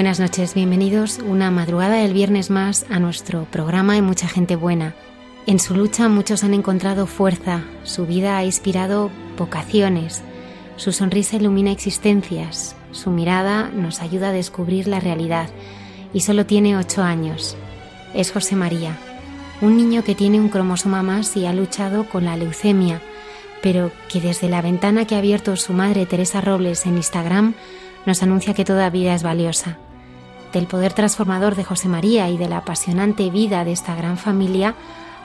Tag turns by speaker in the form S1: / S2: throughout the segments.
S1: Buenas noches, bienvenidos una madrugada del viernes más a nuestro programa de Mucha Gente Buena. En su lucha muchos han encontrado fuerza, su vida ha inspirado vocaciones, su sonrisa ilumina existencias, su mirada nos ayuda a descubrir la realidad y solo tiene ocho años. Es José María, un niño que tiene un cromosoma más y ha luchado con la leucemia, pero que desde la ventana que ha abierto su madre Teresa Robles en Instagram nos anuncia que toda vida es valiosa del poder transformador de José María y de la apasionante vida de esta gran familia,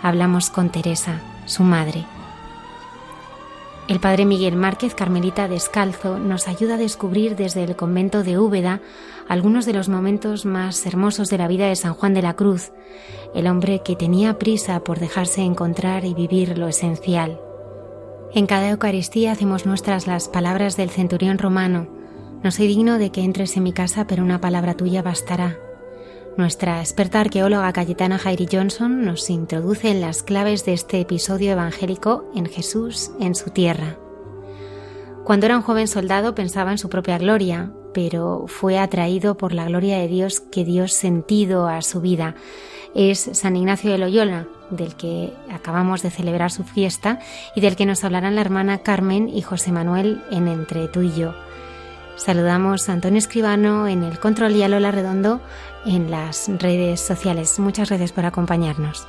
S1: hablamos con Teresa, su madre. El padre Miguel Márquez, Carmelita Descalzo, nos ayuda a descubrir desde el convento de Úbeda algunos de los momentos más hermosos de la vida de San Juan de la Cruz, el hombre que tenía prisa por dejarse encontrar y vivir lo esencial. En cada Eucaristía hacemos nuestras las palabras del centurión romano, no soy digno de que entres en mi casa, pero una palabra tuya bastará. Nuestra experta arqueóloga Cayetana Jairi Johnson nos introduce en las claves de este episodio evangélico en Jesús en su tierra. Cuando era un joven soldado pensaba en su propia gloria, pero fue atraído por la gloria de Dios que dio sentido a su vida. Es San Ignacio de Loyola, del que acabamos de celebrar su fiesta y del que nos hablarán la hermana Carmen y José Manuel en Entre tú y yo. Saludamos a Antonio Escribano en el control y a Lola Redondo en las redes sociales. Muchas gracias por acompañarnos.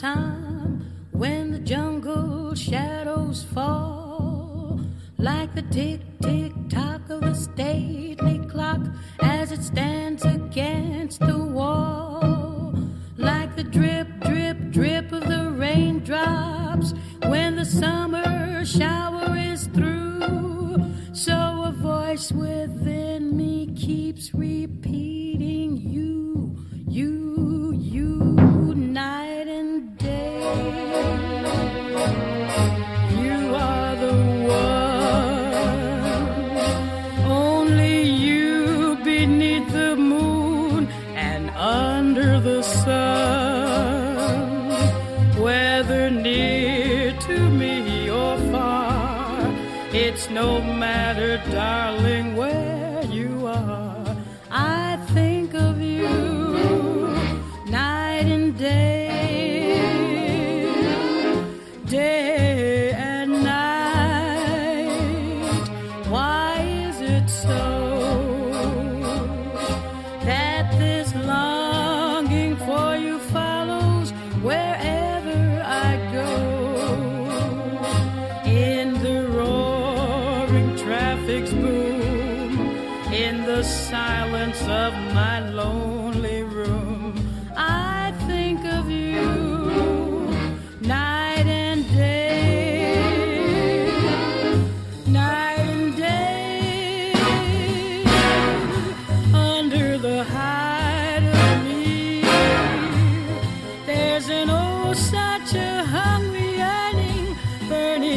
S2: Tom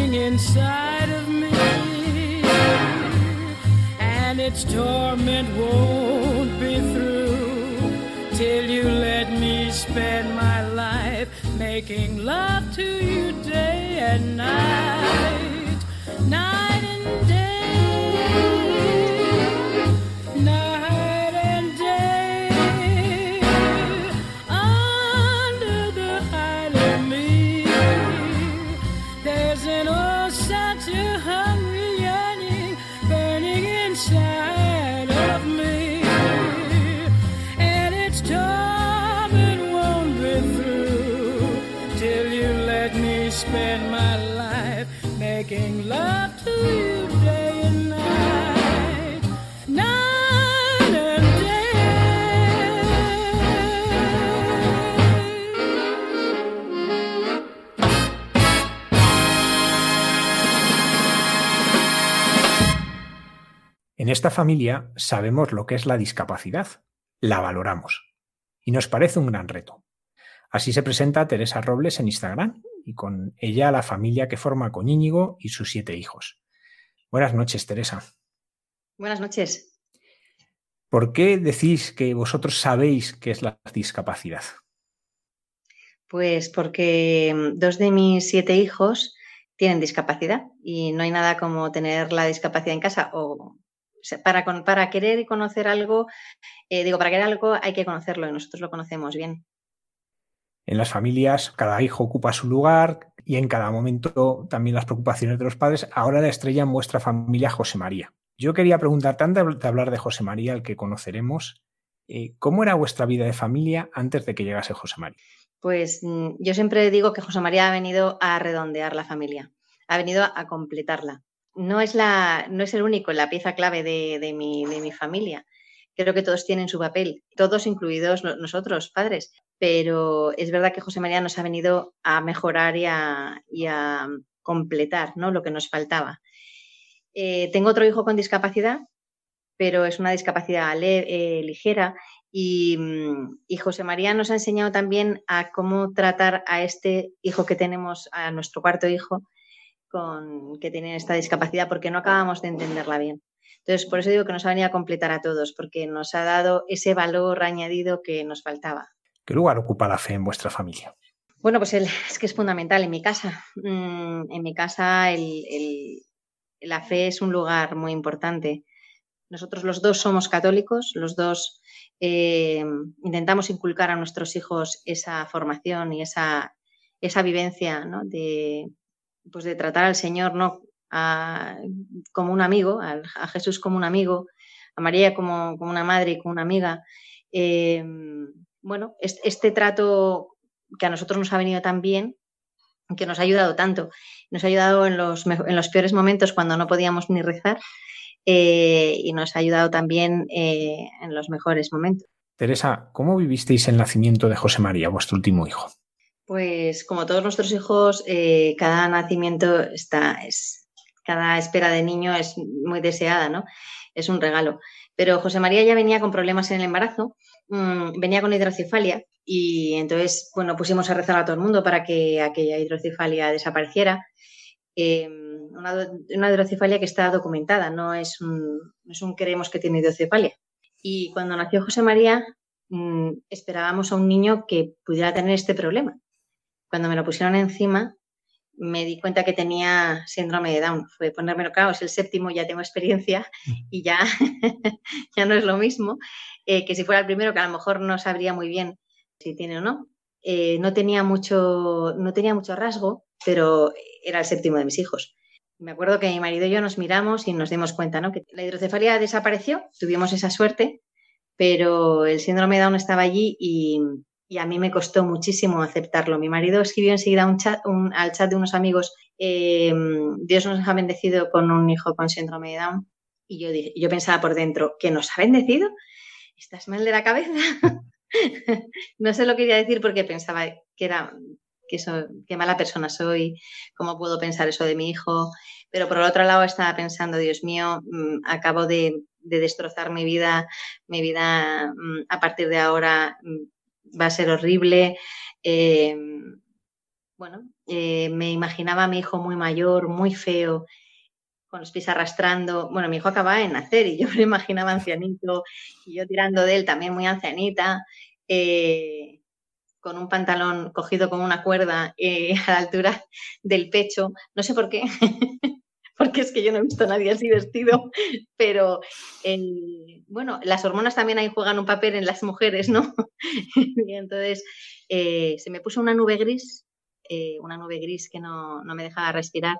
S2: burning inside of me, and its torment won't be through till you let me spend my life making love to you day and night, night and day,
S3: En esta familia sabemos lo que es la discapacidad, la valoramos y nos parece un gran reto. Así se presenta Teresa Robles en Instagram y con ella la familia que forma con Íñigo y sus siete hijos. Buenas noches, Teresa.
S4: Buenas noches.
S3: ¿Por qué decís que vosotros sabéis qué es la discapacidad?
S4: Pues porque mm, dos de mis siete hijos tienen discapacidad y no hay nada como tener la discapacidad en casa o sea, para, querer y conocer algo, eh, digo, para querer algo hay que conocerlo y nosotros lo conocemos bien.
S3: En las familias cada hijo ocupa su lugar y en cada momento también las preocupaciones de los padres. Ahora la estrella en vuestra familia José María. Yo quería preguntarte, antes de hablar de José María, al que conoceremos, eh, ¿cómo era vuestra vida de familia antes de que llegase José María?
S4: Pues mm, yo siempre digo que José María ha venido a redondear la familia, ha venido a completarla. No es, la, no es el único, la pieza clave de, de mi, de mi familia. Creo que todos tienen su papel, todos incluidos no- nosotros, padres. Pero es verdad que José María nos ha venido a mejorar y a, y a completar ¿no? lo que nos faltaba. Eh, tengo otro hijo con discapacidad, pero es una discapacidad eh, ligera y, mm, y José María nos ha enseñado también a cómo tratar a este hijo que tenemos, a nuestro cuarto hijo, con, que tiene esta discapacidad, porque no acabamos de entenderla bien. Entonces, por eso digo que nos ha venido a completar a todos, porque nos ha dado ese valor añadido que nos faltaba.
S3: ¿Qué lugar ocupa la fe en vuestra familia?
S4: Bueno, pues el- es que es fundamental en mi casa. Mm, en mi casa el- el- la fe es un lugar muy importante. Nosotros los dos somos católicos, los dos eh, intentamos inculcar a nuestros hijos esa formación y esa, esa vivencia ¿no? de, pues de tratar al Señor ¿no? A- como un amigo, al- a, Jesús como un amigo, a María como, como una madre y como una amiga. Eh, bueno, este, trato que a nosotros nos ha venido tan bien, que nos ha ayudado tanto, nos ha ayudado en los, en los peores momentos cuando no podíamos ni rezar eh, y nos ha ayudado también eh, en los mejores momentos.
S3: Teresa, ¿cómo vivisteis el nacimiento de José María, vuestro último hijo?
S4: Pues como todos nuestros hijos, eh, cada nacimiento está, es, cada espera de niño es muy deseada, ¿no? Es un regalo. Pero José María ya venía con problemas en el embarazo, mm, venía con hidrocefalia y entonces, bueno, pusimos a rezar a todo el mundo para que aquella hidrocefalia desapareciera. Em, una, hidrocefalia que está documentada, no es un, creemos que tiene hidrocefalia. Y cuando nació José María, mm, esperábamos a un niño que pudiera tener este problema cuando me lo pusieron encima, me di cuenta que tenía síndrome de Down. Fue ponérmelo, claro, es el séptimo, ya tengo experiencia mm. y ya, ya no es lo mismo eh, que si fuera el primero, que a lo mejor no sabría muy bien si tiene o no. Eh, no, tenía mucho, no tenía mucho rasgo, pero era el séptimo de mis hijos. Me acuerdo que mi marido y yo nos miramos y nos dimos cuenta ¿no? que la hidrocefalia desapareció, tuvimos esa suerte, pero el síndrome de Down estaba allí y, y a mí me costó muchísimo aceptarlo. Mi marido escribió enseguida un chat, al chat de unos amigos, eh, Dios nos ha bendecido con un hijo con síndrome de Down. Y yo, yo pensaba por dentro, ¿que nos ha bendecido? ¿Estás mal de la cabeza? no sé lo que quería decir porque pensaba que era que qué mala persona soy, cómo puedo pensar eso de mi hijo. Pero por el otro lado estaba pensando, Dios mío, mm, acabo de, destrozar mi vida, mi vida mm, a partir de ahora mm, va a ser horrible. Eh, bueno, eh, me imaginaba a mi hijo muy mayor, muy feo, con los pies arrastrando. Bueno, mi hijo acababa de nacer y yo me imaginaba ancianito y yo tirando de él también muy ancianita, eh, con un pantalón cogido con una cuerda a la altura del pecho. No sé por qué. porque es que yo no he visto a nadie así vestido, pero bueno, las hormonas también ahí juegan un papel en las mujeres, ¿no? y entonces eh, se me puso una nube gris, eh, una nube gris que no, me dejaba respirar.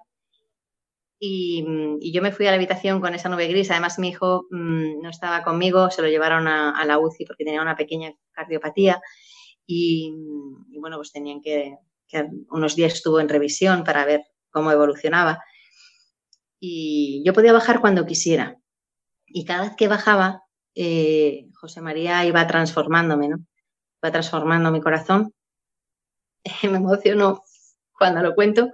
S4: Y, yo me fui a la habitación con esa nube gris. Además, mi hijo mm, no estaba conmigo, se lo llevaron a, la UCI porque tenía una pequeña cardiopatía. Y, bueno, pues tenían que, que, unos días estuvo en revisión para ver cómo evolucionaba y yo podía bajar cuando quisiera. Y cada vez que bajaba, eh, José María iba transformándome, ¿no? Iba transformando mi corazón. Me emocionó cuando lo cuento.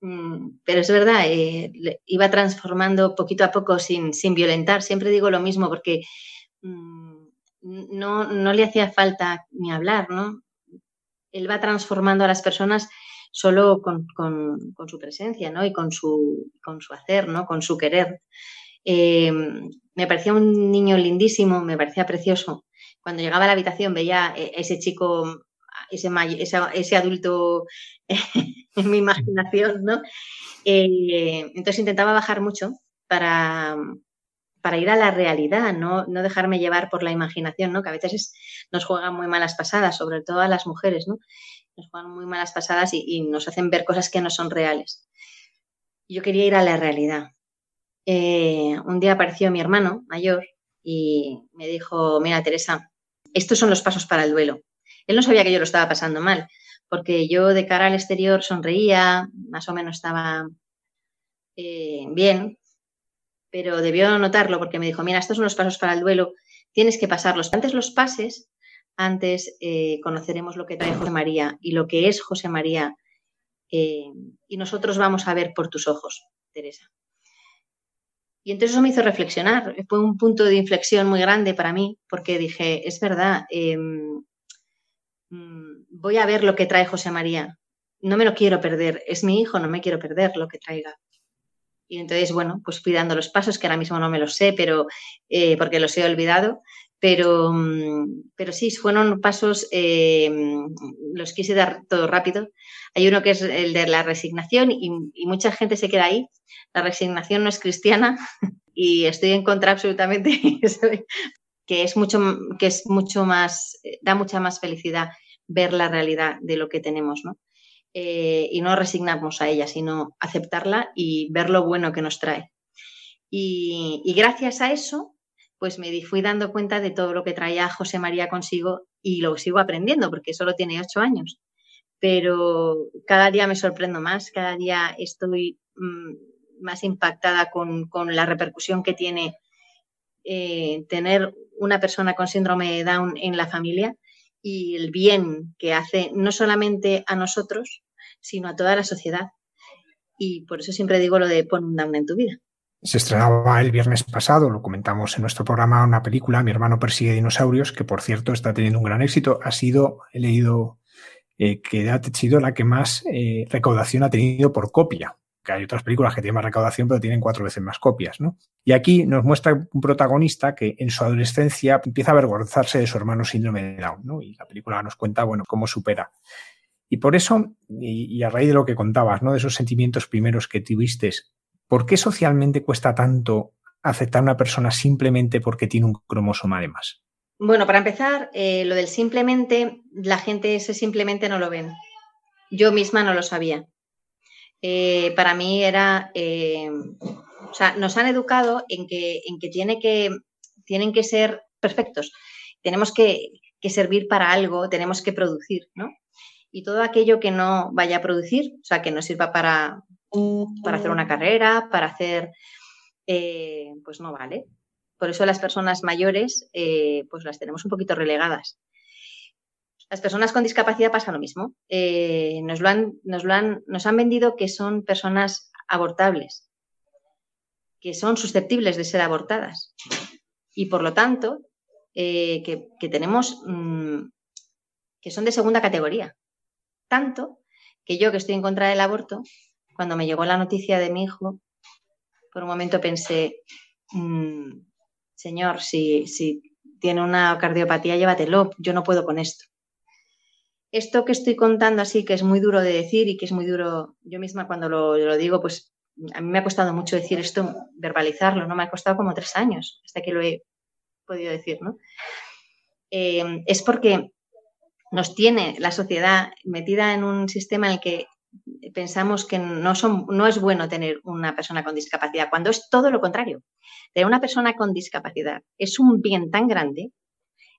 S4: Mm, pero es verdad, eh, iba transformando poquito a poco sin, sin, violentar. Siempre digo lo mismo porque mm, no, no le hacía falta ni hablar, ¿no? Él va transformando a las personas solo con, su presencia ¿no? y con su, con su hacer, ¿no? con su querer. Eh, me parecía un niño lindísimo, me parecía precioso. Cuando llegaba a la habitación veía a ese chico, ese, ese, adulto en mi imaginación, ¿no? Eh, entonces intentaba bajar mucho para, para ir a la realidad, ¿no? no dejarme llevar por la imaginación, ¿no? que a veces nos juegan muy malas pasadas, sobre todo a las mujeres, ¿no? Nos juegan muy malas pasadas y, nos hacen ver cosas que no son reales. Yo quería ir a la realidad. Eh, un día apareció mi hermano mayor y me dijo, mira Teresa, estos son los pasos para el duelo. Él no sabía que yo lo estaba pasando mal, porque yo de cara al exterior sonreía, más o menos estaba eh, bien, pero debió notarlo porque me dijo, mira, estos son los pasos para el duelo, tienes que pasarlos. Antes los pases, antes eh, conoceremos lo que trae José María y lo que es José María eh, y nosotros vamos a ver por tus ojos, Teresa. Y entonces eso me hizo reflexionar, fue un punto de inflexión muy grande para mí porque dije, es verdad, em, mm, voy a ver lo que trae José María, no me lo quiero perder, es mi hijo, no me quiero perder lo que traiga. Y entonces, bueno, pues fui dando los pasos, que ahora mismo no me los sé, pero eh, porque los he olvidado, pero, mm, pero sí, fueron pasos, eh, los quise dar todo rápido. Hay uno que es el de la resignación y, mucha gente se queda ahí. La resignación no es cristiana y estoy en contra absolutamente que es mucho, que es mucho más, da mucha más felicidad ver la realidad de lo que tenemos, ¿no? Eh, y no resignarnos a ella, sino aceptarla y ver lo bueno que nos trae. y gracias a eso pues me fui dando cuenta de todo lo que traía José María consigo y lo sigo aprendiendo porque solo tiene ocho años. Pero cada día me sorprendo más, cada día estoy mm, más impactada con, la repercusión que tiene eh, tener una persona con síndrome de Down en la familia y el bien que hace no solamente a nosotros, sino a toda la sociedad. Y por eso siempre digo lo de pon un Down en tu vida.
S3: Se estrenaba el viernes pasado, lo comentamos en nuestro programa, una película, Mi hermano persigue dinosaurios, que por cierto está teniendo un gran éxito. Ha sido, he leído eh, que ha sido la que más eh, recaudación ha tenido por copia. Que hay otras películas que tienen más recaudación, pero tienen cuatro veces más copias, ¿no? Y aquí nos muestra un protagonista que en su adolescencia empieza a avergonzarse de su hermano síndrome de Down, ¿no? Y la película nos cuenta, bueno, cómo supera. Y por eso, y, a raíz de lo que contabas, ¿no? De esos sentimientos primeros que tuviste, ¿Por qué socialmente cuesta tanto aceptar a una persona simplemente porque tiene un cromosoma de más?
S4: Bueno, para empezar, eh, lo del simplemente, la gente ese simplemente no lo ven. Yo misma no lo sabía. Eh, para mí era, eh, o sea, nos han educado en que, en que, tiene que tienen que ser perfectos. Tenemos que, que servir para algo, tenemos que producir, ¿no? Y todo aquello que no vaya a producir, o sea, que no sirva para, para hacer una carrera, para hacer, eh, pues no vale. Por eso las personas mayores, eh, pues las tenemos un poquito relegadas. Las personas con discapacidad pasa lo mismo. Eh, nos, lo han, nos, lo han, nos han vendido que son personas abortables, que son susceptibles de ser abortadas. Y por lo tanto, que, tenemos, mm, que son de segunda categoría. Tanto que yo que estoy en contra del aborto, cuando me llegó la noticia de mi hijo, por un momento pensé, mm, señor, si, tiene una cardiopatía, llévatelo, yo no puedo con esto. Esto que estoy contando así, que es muy duro de decir y que es muy duro, yo misma cuando lo, digo, pues a mí me ha costado mucho decir esto, verbalizarlo, ¿no? Me ha costado como tres años hasta que lo he podido decir, ¿no? Eh, es porque nos tiene la sociedad metida en un sistema en el que pensamos que no, son, no es bueno tener una persona con discapacidad, cuando es todo lo contrario. Tener una persona con discapacidad es un bien tan grande,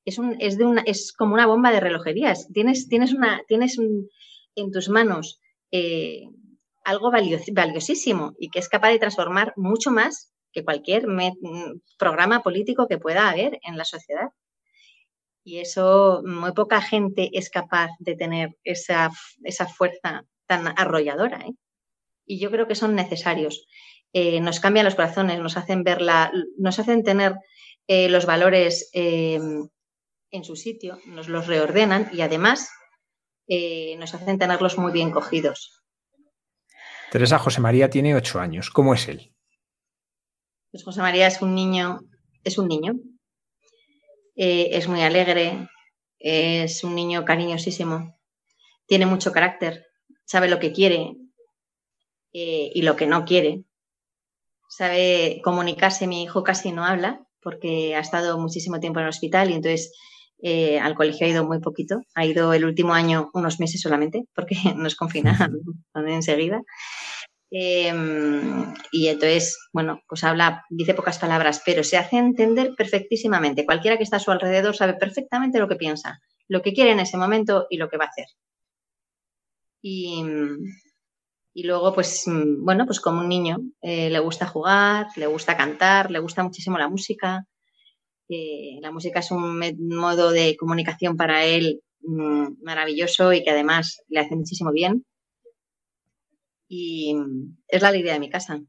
S4: es, un, es, de una, es como una bomba de relojería. Tienes, tienes, una, tienes en tus manos eh, algo valiosísimo y que es capaz de transformar mucho más que cualquier programa político que pueda haber en la sociedad. Y eso, muy poca gente es capaz de tener esa, esa fuerza tan arrolladora. ¿eh? Y yo creo que son necesarios. Eh, nos cambian los corazones, nos hacen verla, nos hacen tener eh, los valores en su sitio, nos los reordenan y además nos hacen tenerlos muy bien cogidos.
S3: Teresa José María tiene ocho años. ¿Cómo es él?
S4: Pues José María es un niño, es un niño. es muy alegre, es un niño cariñosísimo, tiene mucho carácter, sabe lo que quiere eh, y lo que no quiere. Sabe comunicarse. Mi hijo casi no habla porque ha estado muchísimo tiempo en el hospital y entonces eh, al colegio ha ido muy poquito. Ha ido el último año unos meses solamente porque nos confinan enseguida. Em, y entonces, bueno, pues habla, dice pocas palabras, pero se hace entender perfectísimamente. Cualquiera que está a su alrededor sabe perfectamente lo que piensa, lo que quiere en ese momento y lo que va a hacer. Y, luego, pues, bueno, pues como un niño, eh, le gusta jugar, le gusta cantar, le gusta muchísimo la música. Eh, la música es un modo de comunicación para él mm, maravilloso y que además le hace muchísimo bien. Y es la alegría de mi casa.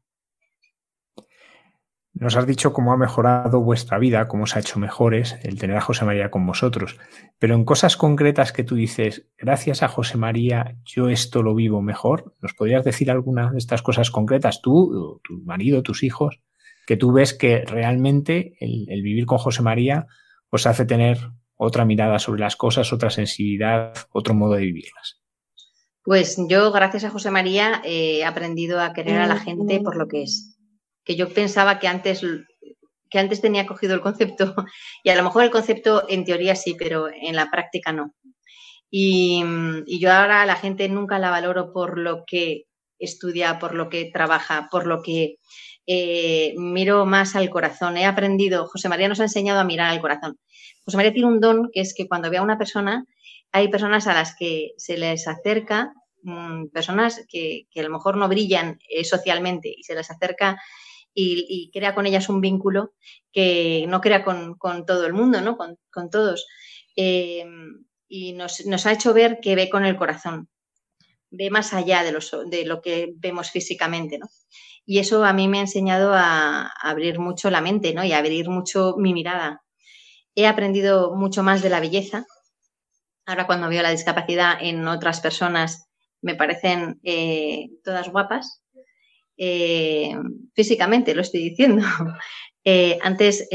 S3: Nos has dicho cómo ha mejorado vuestra vida, cómo os ha hecho mejores el tener a José María con vosotros. Pero en cosas concretas que tú dices, gracias a José María, yo esto lo vivo mejor. ¿Nos podrías decir alguna de estas cosas concretas, tú, tu marido, tus hijos, que tú ves que realmente el, vivir con José María os hace tener otra mirada sobre las cosas, otra sensibilidad, otro modo de vivirlas?
S4: Pues yo, gracias a José María, he aprendido a querer a la gente por lo que es que yo pensaba que antes, que antes tenía cogido el concepto, y a lo mejor el concepto en teoría sí, pero en la práctica no. Y, yo ahora a la gente nunca la valoro por lo que estudia, por lo que trabaja, por lo que eh, miro más al corazón. He aprendido, José María nos ha enseñado a mirar al corazón. José María tiene un don que es que cuando ve a una persona, hay personas a las que se les acerca, mm, personas que, a lo mejor no brillan eh, socialmente y se les acerca y, crea con ellas un vínculo que no crea con, todo el mundo, ¿no? Con, todos. Eh, y nos, nos, ha hecho ver que ve con el corazón, ve más allá de, los, de lo que vemos físicamente, ¿no? Y eso a mí me ha enseñado a, abrir mucho la mente, ¿no? Y a abrir mucho mi mirada. He aprendido mucho más de la belleza. Ahora cuando veo la discapacidad en otras personas me parecen eh, todas guapas. Eh, físicamente, lo estoy diciendo. Eh, antes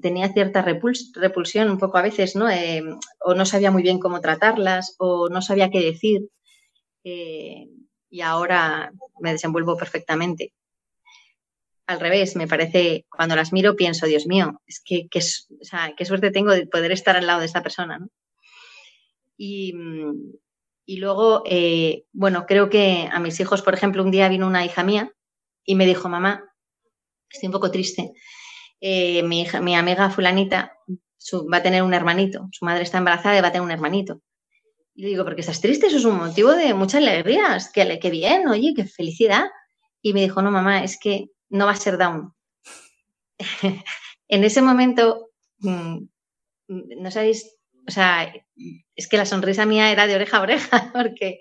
S4: tenía cierta repulsión un poco a veces, ¿no? o no sabía muy bien cómo tratarlas, o no sabía qué decir y ahora me desenvuelvo perfectamente. Al revés, me parece, cuando las miro pienso, Dios mío, es que qué suerte tengo de poder estar al lado de esta persona. Y, luego, eh, bueno, creo que a mis hijos, por ejemplo, un día vino una hija mía y me dijo, mamá, estoy un poco triste. Eh, mi, hija, mi amiga fulanita va a tener un hermanito, su madre está embarazada y va a tener un hermanito. Y le digo, porque estás triste, eso es un motivo de mucha alegría, que, que bien, oye, qué felicidad. Y me dijo, no, mamá, es que no va a ser down. en ese momento, mm, no sabéis, o sea, es que la sonrisa mía era de oreja a oreja, porque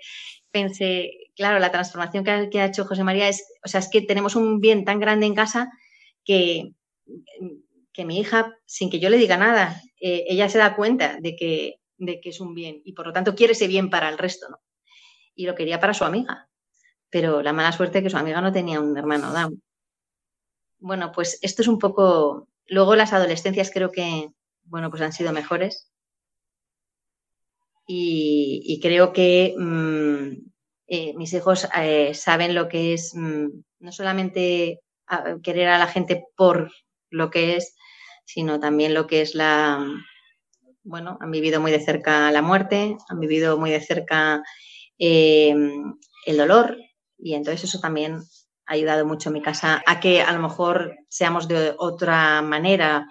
S4: pensé, claro, la transformación que ha, hecho José María es, o sea, es que tenemos un bien tan grande en casa que, que mi hija, sin que yo le diga nada, eh, ella se da cuenta de que de que es un bien y por lo tanto quiere ese bien para el resto, ¿no? Y lo quería para su amiga, pero la mala suerte es que su amiga no tenía un hermano. Bueno, pues esto es un poco. Luego las adolescencias creo que, bueno, pues han sido mejores. Y, creo que mm, eh, mis hijos eh, saben lo que es mm, no solamente querer a la gente por lo que es, sino también lo que es la, bueno, han vivido muy de cerca la muerte, han vivido muy de cerca eh, el dolor y entonces eso también ha ayudado mucho en mi casa a que a lo mejor seamos de otra manera,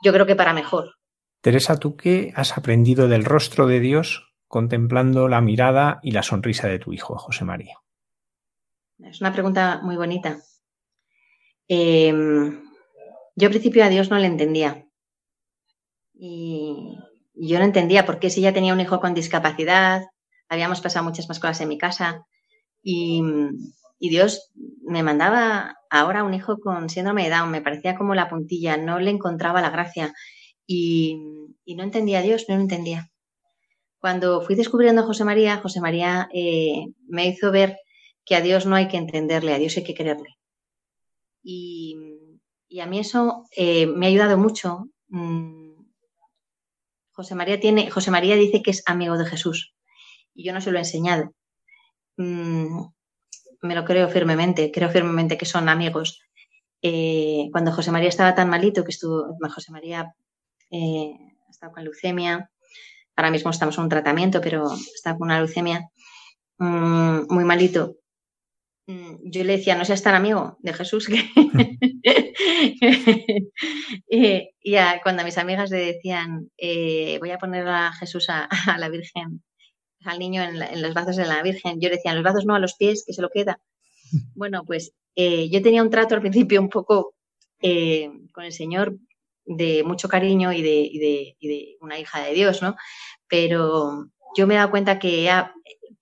S4: yo creo que para mejor.
S3: Teresa, ¿tú qué has aprendido del rostro de Dios contemplando la mirada y la sonrisa de tu hijo, José María?
S4: Es una pregunta muy bonita. Em, yo al principio a Dios no le entendía. Y yo no entendía por qué si ya tenía un hijo con discapacidad, habíamos pasado muchas más cosas en mi casa y, Dios me mandaba ahora un hijo con síndrome de Down, me parecía como la puntilla, no le encontraba la gracia y, no entendía a Dios, no lo entendía. Cuando fui descubriendo a José María, José María eh, me hizo ver que a Dios no hay que entenderle, a Dios hay que quererle. Y, a mí eso eh, me ha ayudado mucho. Mm, José María tiene, José María dice que es amigo de Jesús y yo no se lo he enseñado. Mm, me lo creo firmemente, creo firmemente que son amigos. Eh, cuando José María estaba tan malito, que estuvo, José María eh, estaba con leucemia, ahora mismo estamos en un tratamiento, pero está con una leucemia mm, muy malito. Mm, yo le decía, no seas tan amigo de Jesús. y, cuando mis amigas le decían, eh, voy a poner a Jesús a, la Virgen, al niño en, los brazos de la Virgen, yo le decía, en los brazos no, a los pies, que se lo queda. Bueno, pues eh, yo tenía un trato al principio un poco eh, con el Señor de mucho cariño y de, de, una hija de Dios, ¿no? Pero yo me he dado cuenta que,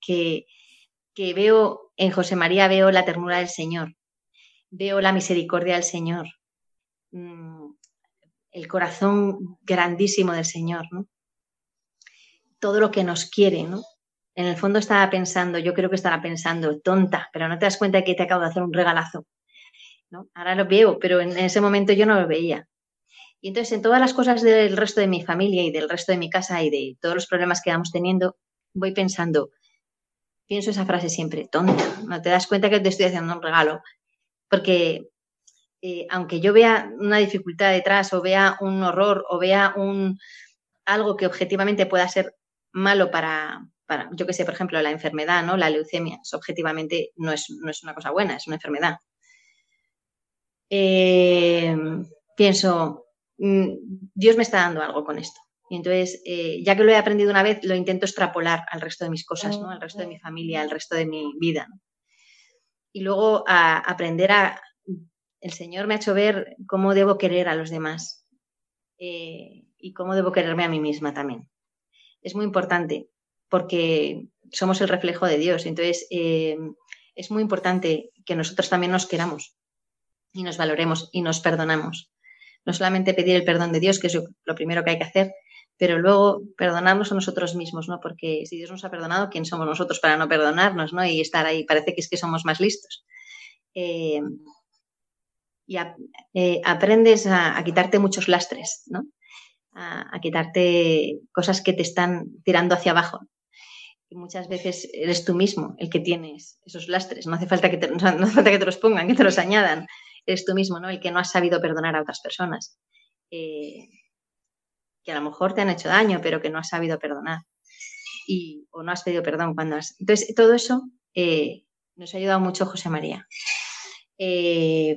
S4: que, veo en José María veo la ternura del Señor, veo la misericordia del Señor, mm, el corazón grandísimo del Señor. Todo lo que nos quiere, ¿no? En el fondo estaba pensando, yo creo que estaba pensando, tonta, pero no te das cuenta de que te acabo de hacer un regalazo. ¿no? Ahora lo veo, pero en ese momento yo no lo veía. Y entonces en todas las cosas del resto de mi familia y del resto de mi casa y de todos los problemas que vamos teniendo, voy pensando, pienso esa frase siempre, tonta, no te das cuenta que te estoy haciendo un regalo, porque eh, aunque yo vea una dificultad detrás o vea un horror o vea un algo que objetivamente pueda ser malo para, para yo que sé, por ejemplo, la enfermedad, ¿no? La leucemia, objetivamente no es, no es una cosa buena, es una enfermedad. eh, pienso, Dios me está dando algo con esto. Y entonces, eh, ya que lo he aprendido una vez, lo intento extrapolar al resto de mis cosas, al resto de mi familia, al resto de mi vida. Y luego a aprender a... El Señor me ha hecho ver cómo debo querer a los demás eh, y cómo debo quererme a mí misma también. Es muy importante porque somos el reflejo de Dios. Entonces, eh, es muy importante que nosotros también nos queramos y nos valoremos y nos perdonamos. No solamente pedir el perdón de Dios, que es lo primero que hay que hacer, pero luego perdonarnos a nosotros mismos, ¿no? Porque si Dios nos ha perdonado, ¿quién somos nosotros para no perdonarnos, ¿no? Y estar ahí, parece que es que somos más listos. Eh, y eh, aprendes a, quitarte muchos lastres, ¿no? A, quitarte cosas que te están tirando hacia abajo. Y muchas veces eres tú mismo el que tienes esos lastres. No hace falta que no hace falta que te los pongan, que te los añadan. Eres tú mismo, ¿no? El que no has sabido perdonar a otras personas. Eh, que a lo mejor te han hecho daño, pero que no has sabido perdonar. Y, o no has pedido perdón cuando has. Entonces, todo eso eh, nos ha ayudado mucho José María. Eh,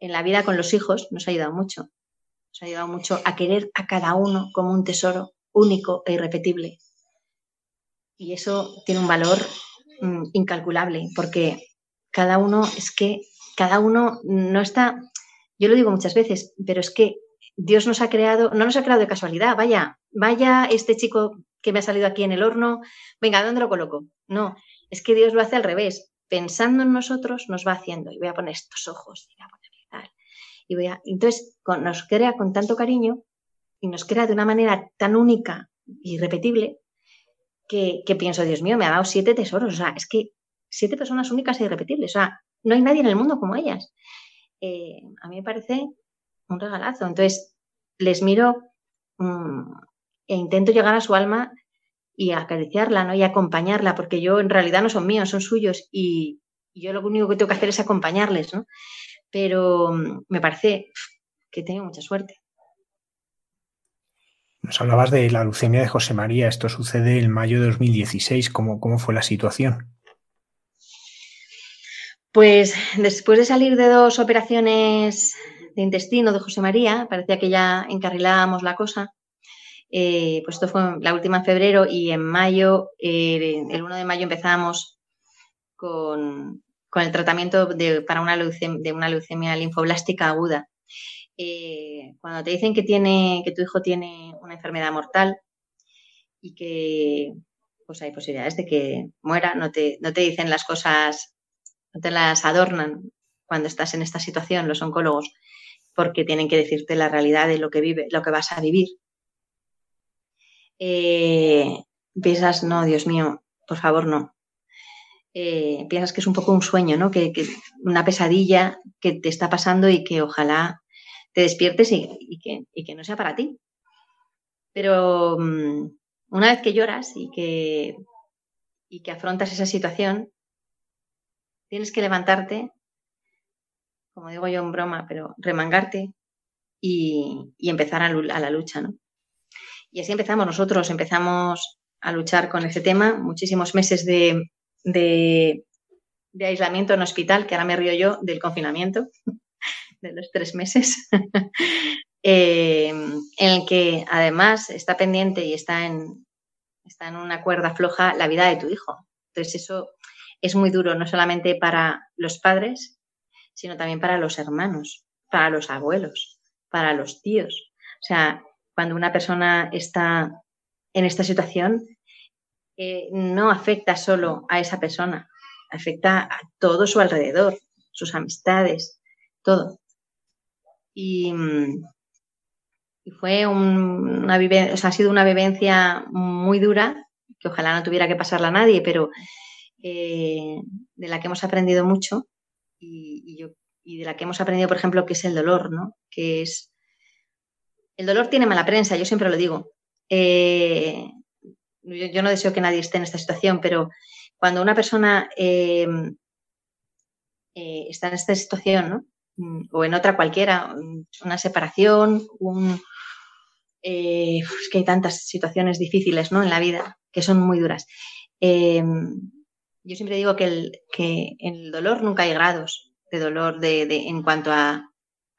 S4: en la vida con los hijos nos ha ayudado mucho. Nos ha ayudado mucho a querer a cada uno como un tesoro único e irrepetible. Y eso tiene un valor mm, incalculable, porque cada uno es que cada uno no está, yo lo digo muchas veces, pero es que Dios nos ha creado, no nos ha creado de casualidad, vaya, vaya este chico que me ha salido aquí en el horno, venga, ¿dónde lo coloco? No, es que Dios lo hace al revés. Pensando en nosotros, nos va haciendo, y voy a poner estos ojos, y voy a poner tal. Y voy a, entonces, nos crea con tanto cariño y nos crea de una manera tan única y repetible que, pienso, Dios mío, me ha dado siete tesoros. O sea, es que siete personas únicas e irrepetibles. O sea, no hay nadie en el mundo como ellas. Eh, a mí me parece un regalazo. Entonces, les miro mm, e intento llegar a su alma y acariciarla, ¿no? Y acompañarla, porque yo en realidad no son míos, son suyos y, yo lo único que tengo que hacer es acompañarles, ¿no? Pero mm, me parece que tengo mucha suerte.
S3: Nos hablabas de la leucemia de José María. Esto sucede en mayo de 2016. ¿Cómo, cómo fue la situación?
S4: Pues después de salir de dos operaciones de intestino de José María, parecía que ya encarrilábamos la cosa. Eh, pues esto fue la última en febrero y en mayo, eh, el 1 de mayo empezamos con, el tratamiento para una leucemia, de una leucemia linfoblástica aguda. Eh, cuando te dicen que, tiene, que tu hijo tiene una enfermedad mortal y que pues hay posibilidades de que muera, no te, no te dicen las cosas, no te las adornan cuando estás en esta situación los oncólogos, porque tienen que decirte la realidad de lo que vive, lo que vas a vivir. Eh, piensas, no, Dios mío, por favor, no. Eh, piensas que es un poco un sueño, ¿no? Que, una pesadilla que te está pasando y que ojalá te despiertes y, que, no sea para ti. Pero mm, una vez que lloras y que, y que afrontas esa situación, tienes que levantarte como digo yo en broma, pero remangarte y, empezar a, la lucha, ¿no? Y así empezamos nosotros, empezamos a luchar con ese tema, muchísimos meses de, aislamiento en hospital, que ahora me río yo del confinamiento, de los tres meses, eh, en el que además está pendiente y está en, está en una cuerda floja la vida de tu hijo. Entonces eso es muy duro, no solamente para los padres, sino también para los hermanos, para los abuelos, para los tíos. O sea, cuando una persona está en esta situación, eh, no afecta solo a esa persona, afecta a todo su alrededor, sus amistades, todo. Y, fue una vivencia, ha sido una vivencia muy dura, que ojalá no tuviera que pasarla a nadie, pero eh, de la que hemos aprendido mucho y, de la que hemos aprendido, por ejemplo, que es el dolor, ¿no? Que es... El dolor tiene mala prensa, yo siempre lo digo. Eh, yo, no deseo que nadie esté en esta situación, pero cuando una persona eh, está en esta situación, ¿no? Mm, o en otra cualquiera, una separación, un, es que hay tantas situaciones difíciles ¿no? en la vida que son muy duras. Yo siempre digo que, el, que en el dolor nunca hay grados, de dolor de, en cuanto a,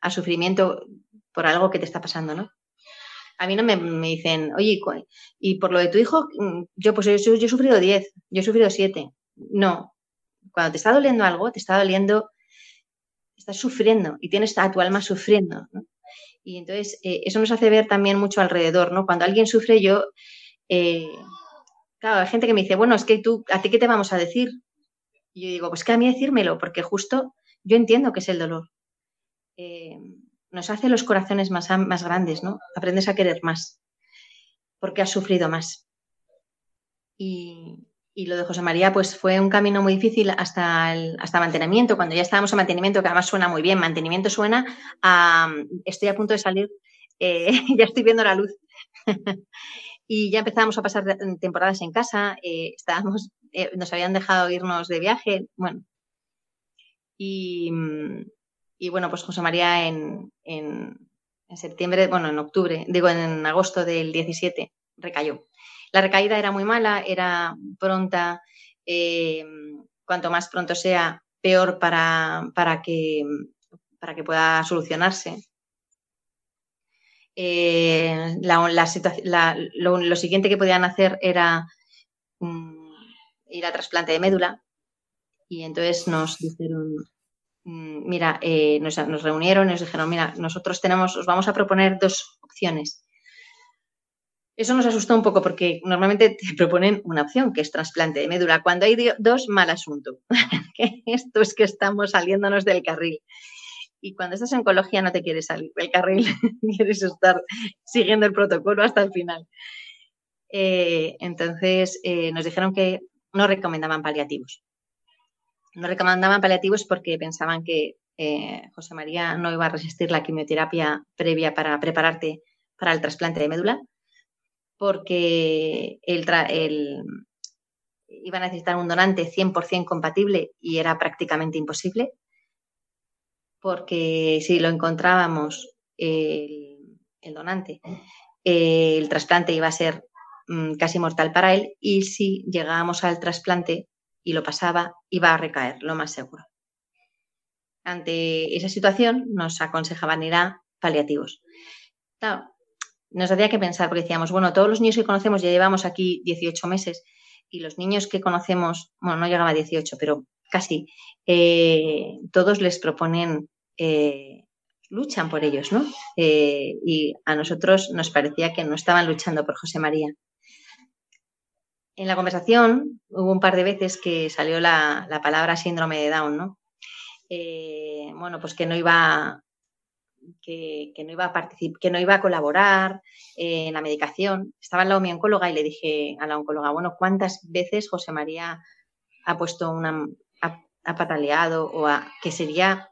S4: sufrimiento por algo que te está pasando, ¿no? A mí no me, dicen, oye, y por lo de tu hijo, mm, yo pues yo, he sufrido 10, yo he sufrido 7. No, cuando te está doliendo algo, te está doliendo, estás sufriendo y tienes a tu alma sufriendo. Y entonces eh, eso nos hace ver también mucho alrededor, ¿no? Cuando alguien sufre, yo, eh, claro, hay gente que me dice, bueno, es que tú, ¿a ti qué te vamos a decir? Y yo digo, pues que a mí decírmelo, porque justo yo entiendo que es el dolor. Eh, nos hace los corazones más, más grandes, ¿no? Aprendes a querer más, porque has sufrido más. Y, lo de José María, pues fue un camino muy difícil hasta, el, hasta mantenimiento. Cuando ya estábamos en mantenimiento, que además suena muy bien, mantenimiento suena a estoy a punto de salir, eh, ya estoy viendo la luz. y ya empezábamos a pasar temporadas en casa, eh, estábamos, eh, nos habían dejado irnos de viaje, bueno. Y, y bueno, pues José María en, en, en septiembre, bueno, en octubre, digo en agosto del 17, recayó. La recaída era muy mala, era pronta, eh, cuanto más pronto sea, peor para, para, que, para que pueda solucionarse. Eh, lo, siguiente que podían hacer era mm, ir a trasplante de médula y entonces nos dijeron, mm, mira, eh, nos, nos, reunieron y nos dijeron, mira, nosotros tenemos, os vamos a proponer dos opciones. Eso nos asustó un poco porque normalmente te proponen una opción, que es trasplante de médula. Cuando hay dos, mal asunto. Esto es que estamos saliéndonos del carril. Y cuando estás en oncología no te quieres salir del carril, quieres estar siguiendo el protocolo hasta el final. Eh, entonces eh, nos dijeron que no recomendaban paliativos. No recomendaban paliativos porque pensaban que eh, José María no iba a resistir la quimioterapia previa para prepararte para el trasplante de médula porque el, iba a necesitar un donante 100% compatible y era prácticamente imposible, porque si lo encontrábamos el, donante, el trasplante iba a ser mm, casi mortal para él y si llegábamos al trasplante y lo pasaba, iba a recaer, lo más seguro. Ante esa situación nos aconsejaban ir a paliativos. Claro, nos hacía que pensar, porque decíamos, bueno, todos los niños que conocemos ya llevamos aquí 18 meses y los niños que conocemos, bueno, no llegaba a 18, pero casi, eh, todos les proponen, eh, luchan por ellos, ¿no? Eh, y a nosotros nos parecía que no estaban luchando por José María. En la conversación hubo un par de veces que salió la, la palabra síndrome de Down, ¿no? bueno, pues que no iba que, no iba a participar, que no iba a colaborar eh, en la medicación. Estaba lado mi oncóloga y le dije a la oncóloga, bueno, ¿cuántas veces José María ha puesto una, ha, pataleado o a, que sería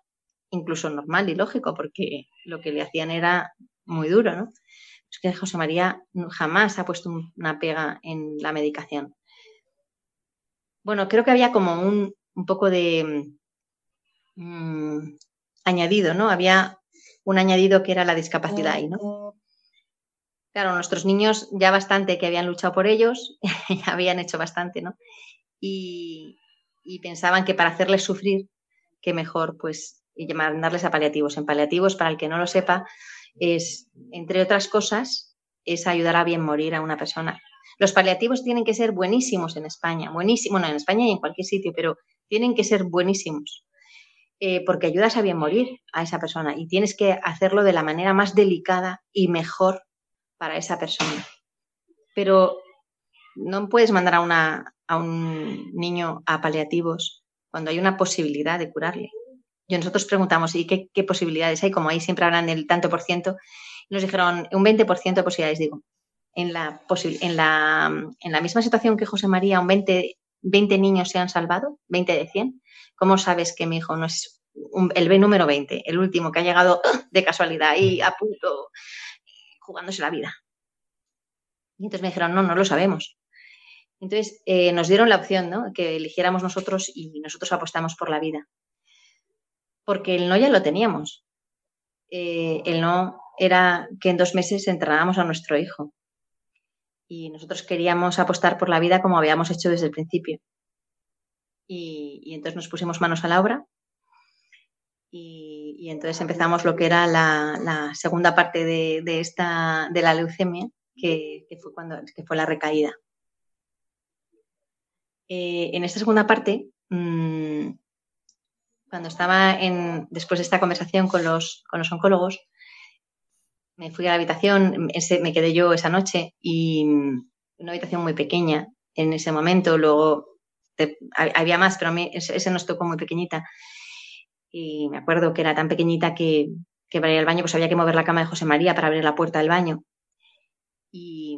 S4: incluso normal y lógico porque lo que le hacían era muy duro, ¿no? Es que José María jamás ha puesto una pega en la medicación. Bueno, creo que había como un, poco de mm, añadido, ¿no? Había un añadido que era la discapacidad ahí, ¿no? Claro, nuestros niños ya bastante que habían luchado por ellos, ya habían hecho bastante, ¿no? Y, pensaban que para hacerles sufrir, que mejor pues mandarles a paliativos. En paliativos, para el que no lo sepa, es, entre otras cosas, es ayudar a bien morir a una persona. Los paliativos tienen que ser buenísimos en España, buenísimos, bueno, en España y en cualquier sitio, pero tienen que ser buenísimos. Eh, porque ayudas a bien morir a esa persona y tienes que hacerlo de la manera más delicada y mejor para esa persona. Pero no puedes mandar a, una, a un niño a paliativos cuando hay una posibilidad de curarle. Y nosotros preguntamos, ¿y qué, posibilidades hay? Como ahí siempre hablan del tanto por ciento, nos dijeron un 20% de posibilidades, digo. En la, en, la, en la misma situación que José María, un 20, 20 niños se han salvado, 20 de 100. ¿Cómo sabes que mi hijo no es el B número 20, el último que ha llegado de casualidad y a punto jugándose la vida? Y entonces me dijeron, no, no lo sabemos. Entonces eh, nos dieron la opción, ¿no? Que eligiéramos nosotros y nosotros apostamos por la vida. Porque el no ya lo teníamos. Eh, el no era que en dos meses entrenábamos a nuestro hijo. Y nosotros queríamos apostar por la vida como habíamos hecho desde el principio y, entonces nos pusimos manos a la obra Y entonces empezamos lo que era la, segunda parte de, esta, de la leucemia, que, fue cuando, que fue la recaída. Eh, en esta segunda parte, mm, cuando estaba en, después de esta conversación con los, con los oncólogos, me fui a la habitación, me quedé yo esa noche y mm, una habitación muy pequeña en ese momento, luego había más, pero a mí ese, nos tocó muy pequeñita. Y me acuerdo que era tan pequeñita que, que para ir al baño pues había que mover la cama de José María para abrir la puerta del baño. Y,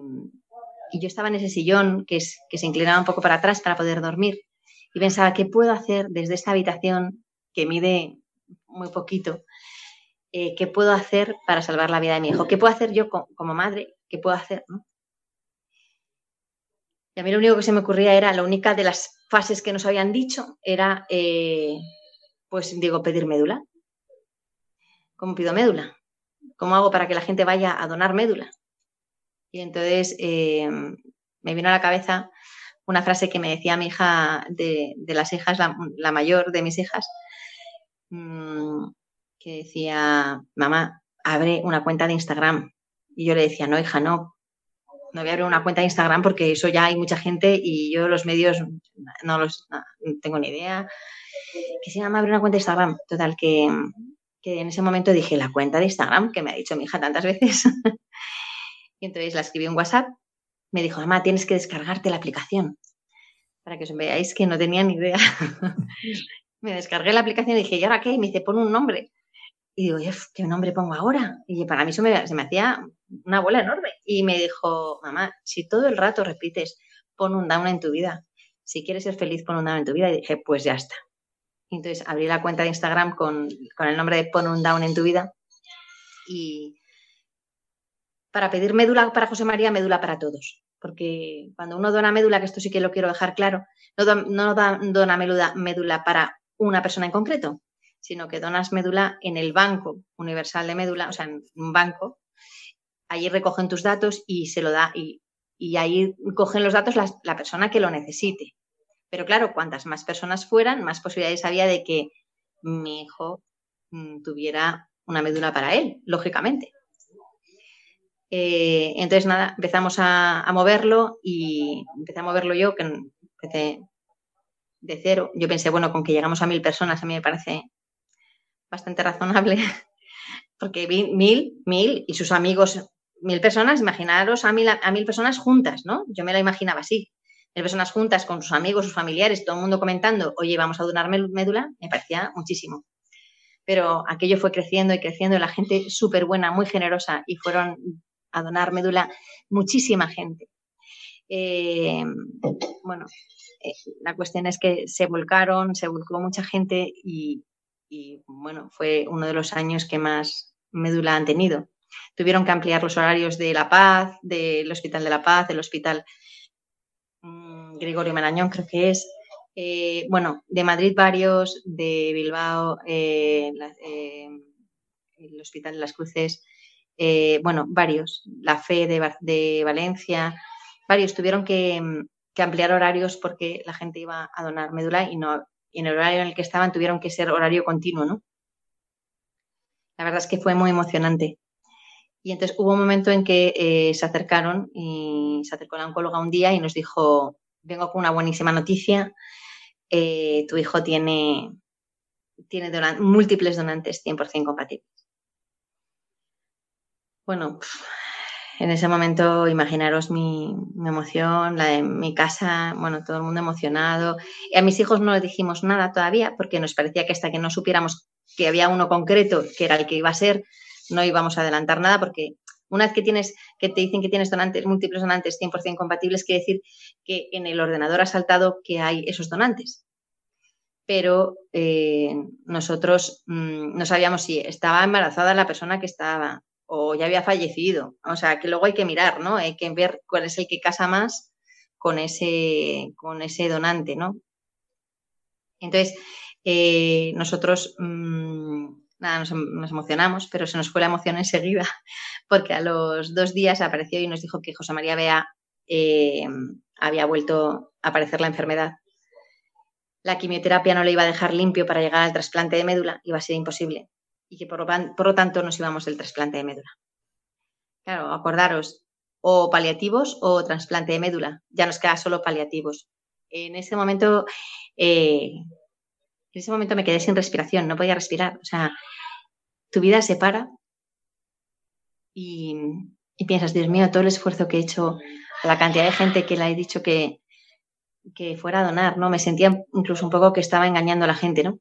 S4: yo estaba en ese sillón que, es, que se inclinaba un poco para atrás para poder dormir. Y pensaba, ¿qué puedo hacer desde esta habitación que mide muy poquito? Eh, ¿Qué puedo hacer para salvar la vida de mi hijo? ¿Qué puedo hacer yo como, madre? ¿Qué puedo hacer? Y a mí lo único que se me ocurría era, la única de las fases que nos habían dicho era, eh, pues digo, pedir médula. ¿Cómo pido médula? ¿Cómo hago para que la gente vaya a donar médula? Y entonces eh, me vino a la cabeza una frase que me decía mi hija de, las hijas, la, mayor de mis hijas, mm, que decía, mamá, abre una cuenta de Instagram. Y yo le decía, no, hija, no, no voy a abrir una cuenta de Instagram porque eso ya hay mucha gente y yo los medios no los tengo ni idea. Que se llama abrir una cuenta de Instagram. Total, que, en ese momento dije, la cuenta de Instagram, que me ha dicho mi hija tantas veces. y entonces la escribí en WhatsApp. Me dijo, mamá, tienes que descargarte la aplicación. Para que os veáis que no tenía ni idea. me descargué la aplicación y dije, ¿y ahora qué? Y me dice, pon un nombre. Y digo, ¿qué nombre pongo ahora? Y para mí eso me, se me hacía una bola enorme. Y me dijo, mamá, si todo el rato repites, pon un down en tu vida. Si quieres ser feliz, pon un down en tu vida. Y dije, pues ya está. entonces abrí la cuenta de Instagram con, el nombre de pon un down en tu vida. Y para pedir médula para José María, médula para todos. Porque cuando uno dona médula, que esto sí que lo quiero dejar claro, no, no dona médula, médula para una persona en concreto, sino que donas médula en el banco universal de médula, o sea, en un banco. Allí recogen tus datos y se lo da, y, ahí cogen los datos la, persona que lo necesite. Pero claro, cuantas más personas fueran, más posibilidades había de que mi hijo mm, tuviera una médula para él, lógicamente. Eh, entonces, nada, empezamos a, a, moverlo y empecé a moverlo yo, que empecé de cero. Yo pensé, bueno, con que llegamos a mil personas, a mí me parece bastante razonable, porque mil, mil y sus amigos, mil personas, imaginaros a mil, a mil personas juntas, ¿no? Yo me la imaginaba así, mil personas juntas con sus amigos, sus familiares, todo el mundo comentando, oye, vamos a donar médula, me parecía muchísimo. Pero aquello fue creciendo y creciendo, la gente súper buena, muy generosa, y fueron a donar médula muchísima gente. Eh, bueno, eh, la cuestión es que se volcaron, se volcó mucha gente y, y bueno, fue uno de los años que más médula han tenido. Tuvieron que ampliar los horarios de La Paz, del Hospital de La Paz, del Hospital mm, Gregorio Marañón, creo que es. Eh, bueno, de Madrid varios, de Bilbao, el Hospital de las Cruces, bueno, varios, la FE de, Valencia, varios tuvieron que, que, ampliar horarios porque la gente iba a donar médula y no, y en el horario en el que estaban tuvieron que ser horario continuo, ¿no? La verdad es que fue muy emocionante. Y entonces hubo un momento en que eh, se acercaron y se acercó la oncóloga un día y nos dijo, vengo con una buenísima noticia, eh, tu hijo tiene, tiene múltiples donantes 100% compatibles. Bueno, en ese momento imaginaros mi, emoción, la de mi casa, bueno, todo el mundo emocionado. Y a mis hijos no les dijimos nada todavía porque nos parecía que hasta que no supiéramos que había uno concreto que era el que iba a ser, no íbamos a adelantar nada porque una vez que tienes, que te dicen que tienes donantes, múltiples donantes 100% compatibles, quiere decir que en el ordenador ha saltado que hay esos donantes. Pero eh, nosotros mm, no sabíamos si estaba embarazada la persona que estaba, o ya había fallecido. O sea, que luego hay que mirar, ¿no? Hay que ver cuál es el que casa más con ese, con ese donante, ¿no? Entonces, eh, nosotros, mm, nada, nos, emocionamos, pero se nos fue la emoción enseguida, porque a los dos días apareció y nos dijo que José María Bea eh, había vuelto a aparecer la enfermedad. La quimioterapia no le iba a dejar limpio para llegar al trasplante de médula, iba a ser imposible y que por lo, tanto nos íbamos del trasplante de médula. Claro, acordaros, o paliativos o trasplante de médula. Ya nos queda solo paliativos. En ese momento, eh, en ese momento me quedé sin respiración, no podía respirar. O sea, tu vida se para y, piensas, Dios mío, todo el esfuerzo que he hecho, la cantidad de gente que le he dicho que, que fuera a donar, ¿no? Me sentía incluso un poco que estaba engañando a la gente, ¿no?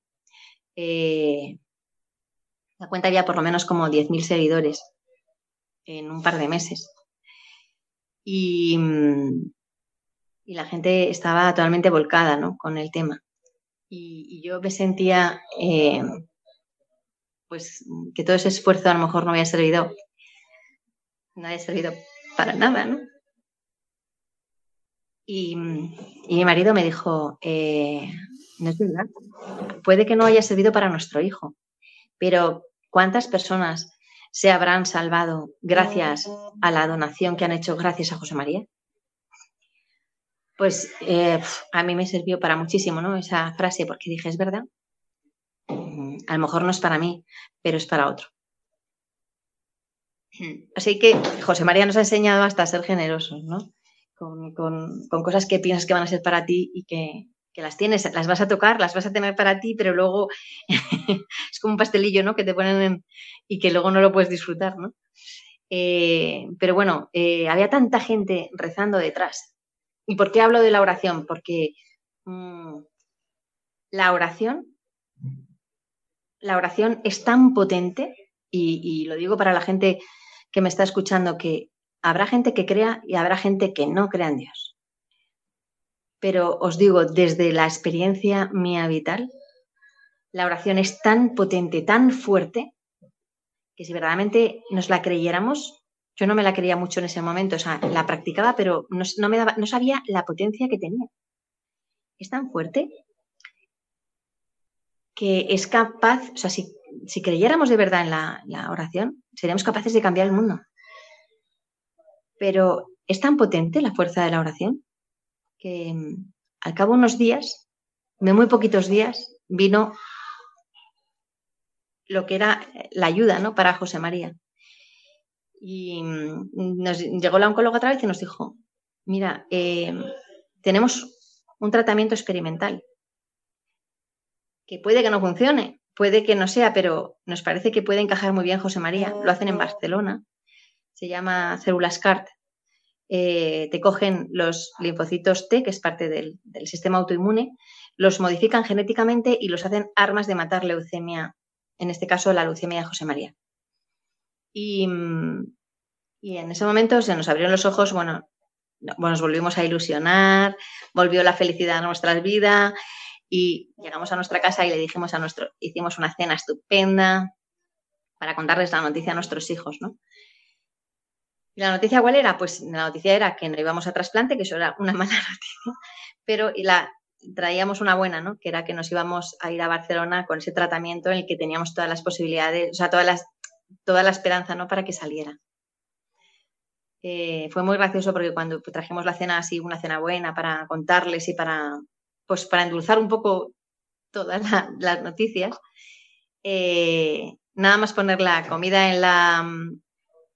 S4: Eh, la cuenta había por lo menos como 10.000 seguidores en un par de meses. Y, y, la gente estaba totalmente volcada ¿no? con el tema. Y, yo me sentía eh, pues que todo ese esfuerzo a lo mejor no había servido, no había servido para nada, ¿no? Y, mi marido me dijo, eh, no es verdad, puede que no haya servido para nuestro hijo, pero ¿cuántas personas se habrán salvado gracias a la donación que han hecho gracias a José María? Pues eh, a mí me sirvió para muchísimo, ¿no? Esa frase, porque dije, es verdad, a lo mejor no es para mí, pero es para otro. Así que José María nos ha enseñado hasta a ser generosos, ¿no? con, cosas que piensas que van a ser para ti y que, las tienes, las vas a tocar, las vas a tener para ti, pero luego es como un pastelillo, ¿no? Que te ponen y que luego no lo puedes disfrutar, ¿no? Eh, pero bueno, eh, había tanta gente rezando detrás. ¿Y por qué hablo de la oración? Porque mm, la oración, la oración es tan potente, y, y lo digo para la gente que me está escuchando, que Habrá gente que crea y habrá gente que no crea en Dios. Pero os digo, desde la experiencia mía vital, la oración es tan potente, tan fuerte, que si verdaderamente nos la creyéramos, yo no me la creía mucho en ese momento, o sea, la practicaba, pero no, me daba, no sabía la potencia que tenía. Es tan fuerte que es capaz, o sea, si, creyéramos de verdad en la, la oración, seríamos capaces de cambiar el mundo. Pero es tan potente la fuerza de la oración que al cabo de unos días, de muy poquitos días, vino lo que era la ayuda ¿no? para José María. Y mm, nos llegó la oncóloga otra vez y nos dijo, mira, eh, tenemos un tratamiento experimental que puede que no funcione, puede que no sea, pero nos parece que puede encajar muy bien José María. Lo hacen en Barcelona se llama células CART. Eh, te cogen los linfocitos T, que es parte del, sistema autoinmune, los modifican genéticamente y los hacen armas de matar leucemia, en este caso la leucemia de José María. Y, en ese momento se nos abrieron los ojos, bueno, nos volvimos a ilusionar, volvió la felicidad a nuestras vidas y llegamos a nuestra casa y le dijimos a nuestro, hicimos una cena estupenda para contarles la noticia a nuestros hijos, ¿no? La noticia cuál era? Pues la noticia era que no íbamos a trasplante, que eso era una mala noticia, pero y la traíamos una buena, ¿no? Que era que nos íbamos a ir a Barcelona con ese tratamiento en el que teníamos todas las posibilidades, o sea, todas las, toda la esperanza, ¿no? Para que saliera. Eh, fue muy gracioso porque cuando trajimos la cena así, una cena buena para contarles y para, pues, para endulzar un poco todas las noticias, eh, nada más poner la comida en la,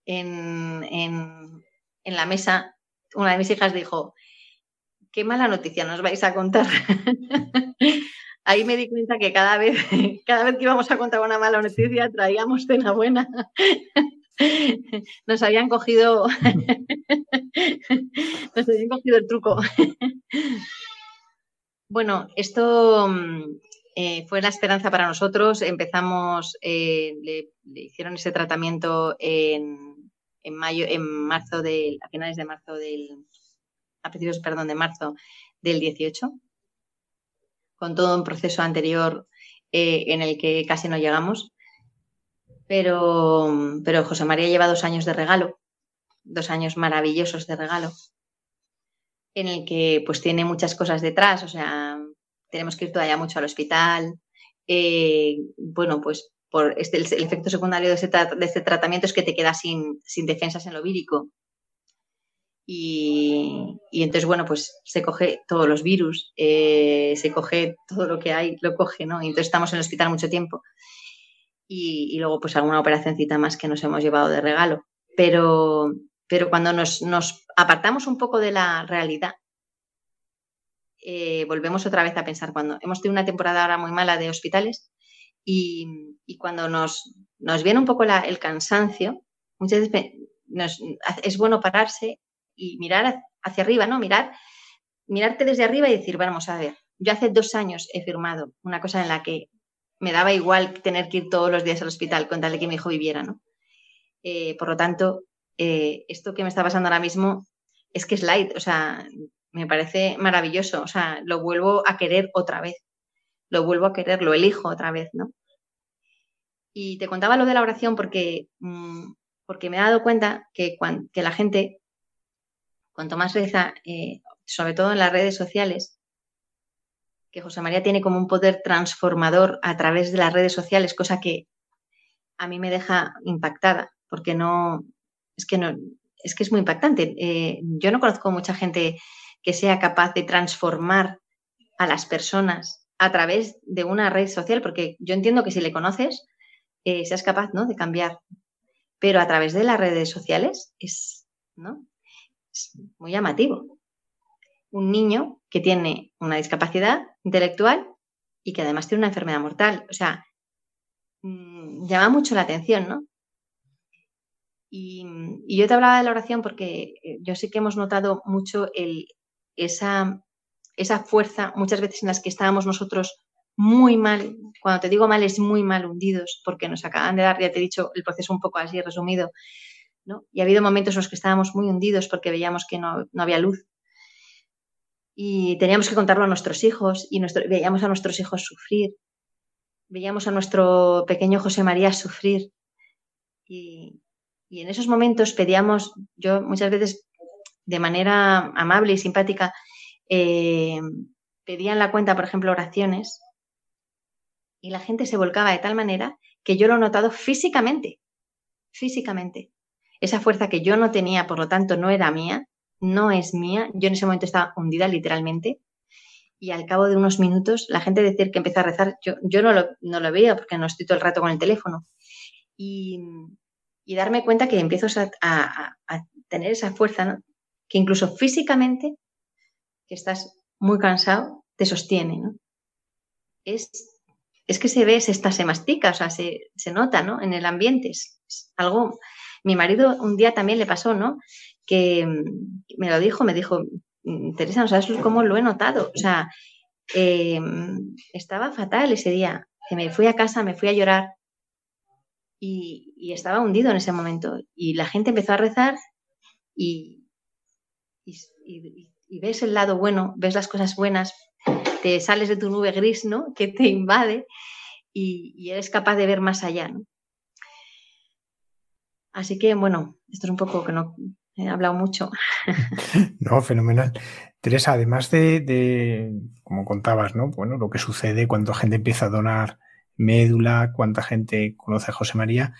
S4: en, la mesa, una de mis hijas dijo, qué mala noticia nos vais a contar. Ahí me di cuenta que cada vez, cada vez que íbamos a contar una mala noticia traíamos cena buena. Nos habían cogido, nos habían cogido el truco. Bueno, esto eh, fue la esperanza para nosotros. Empezamos, eh, le, hicieron ese tratamiento en, en mayo, en marzo del, a finales de marzo del, a principios, perdón, de marzo del 18, con todo un proceso anterior eh, en el que casi no llegamos. Pero, pero José María lleva dos años de regalo, dos años maravillosos de regalo, en el que pues tiene muchas cosas detrás, o sea, tenemos que ir todavía mucho al hospital. Eh, bueno, pues por este, el, efecto secundario de este, tratamiento es que te quedas sin, defensas en lo vírico. Y, entonces, bueno, pues se coge todos los virus, eh, se coge todo lo que hay, lo coge, ¿no? Y entonces estamos en el hospital mucho tiempo. y, luego pues alguna operacióncita más que nos hemos llevado de regalo. Pero, pero cuando nos, apartamos un poco de la realidad, eh, volvemos otra vez a pensar cuando hemos tenido una temporada ahora muy mala de hospitales y, cuando nos, nos, viene un poco el cansancio, muchas veces es bueno pararse y mirar hacia arriba, ¿no? Mirar, mirarte desde arriba y decir, vamos a ver, yo hace dos años he firmado una cosa en la que me daba igual tener que ir todos los días al hospital con tal de que mi hijo viviera, ¿no? Eh, por lo tanto, eh, esto que me está pasando ahora mismo es que es light, o sea, me parece maravilloso, o sea, lo vuelvo a querer otra vez, lo vuelvo a querer, lo elijo otra vez, ¿no? Y te contaba lo de la oración porque, mm, porque me he dado cuenta que, la gente, cuanto más reza, eh, sobre todo en las redes sociales, que José María tiene como un poder transformador a través de las redes sociales, cosa que a mí me deja impactada, porque no, es que no, es que es muy impactante. Eh, yo no conozco mucha gente que sea capaz de transformar a las personas a través de una red social, porque yo entiendo que si le conoces, eh, seas capaz ¿no? de cambiar. Pero a través de las redes sociales es, ¿no? es muy llamativo un niño que tiene una discapacidad intelectual y que además tiene una enfermedad mortal. O sea, mm, llama mucho la atención, ¿no? Y, yo te hablaba de la oración porque eh, yo sé que hemos notado mucho el, esa, esa fuerza, muchas veces en las que estábamos nosotros muy mal, cuando te digo mal es muy mal hundidos, porque nos acaban de dar, ya te he dicho, el proceso un poco así resumido, ¿no? Y ha habido momentos en los que estábamos muy hundidos porque veíamos que no, no había luz. Y teníamos que contarlo a nuestros hijos y veíamos a nuestros hijos sufrir, veíamos a nuestro pequeño José María sufrir. Y, en esos momentos pedíamos, yo muchas veces de manera amable y simpática, eh, pedía en la cuenta, por ejemplo, oraciones y la gente se volcaba de tal manera que yo lo he notado físicamente, físicamente. Esa fuerza que yo no tenía, por lo tanto, no era mía, no es mía. Yo en ese momento estaba hundida literalmente. Y al cabo de unos minutos, la gente decir que empieza a rezar, yo, yo no, lo, no lo veía porque no estoy todo el rato con el teléfono. Y, darme cuenta que empiezo a, tener esa fuerza, que incluso físicamente, que estás muy cansado, te sostiene. ¿no? Es, es que se ve, se, se mastica, o sea, se, se nota ¿no? en el ambiente. Es, algo. Mi marido un día también le pasó, ¿no? que mm, me lo dijo, me dijo, mm, Teresa, ¿no sabes cómo lo he notado? O sea, eh, estaba fatal ese día, me fui a casa, me fui a llorar y, estaba hundido en ese momento. Y la gente empezó a rezar y, ves el lado bueno, ves las cosas buenas, te sales de tu nube gris, ¿no? Que te invade y, eres capaz de ver más allá, ¿no? Así que, bueno, esto es un poco que no, He hablado mucho.
S3: no, fenomenal. Teresa, además de, como contabas, ¿no? Bueno, lo que sucede cuando gente empieza a donar médula, cuánta gente conoce a José María,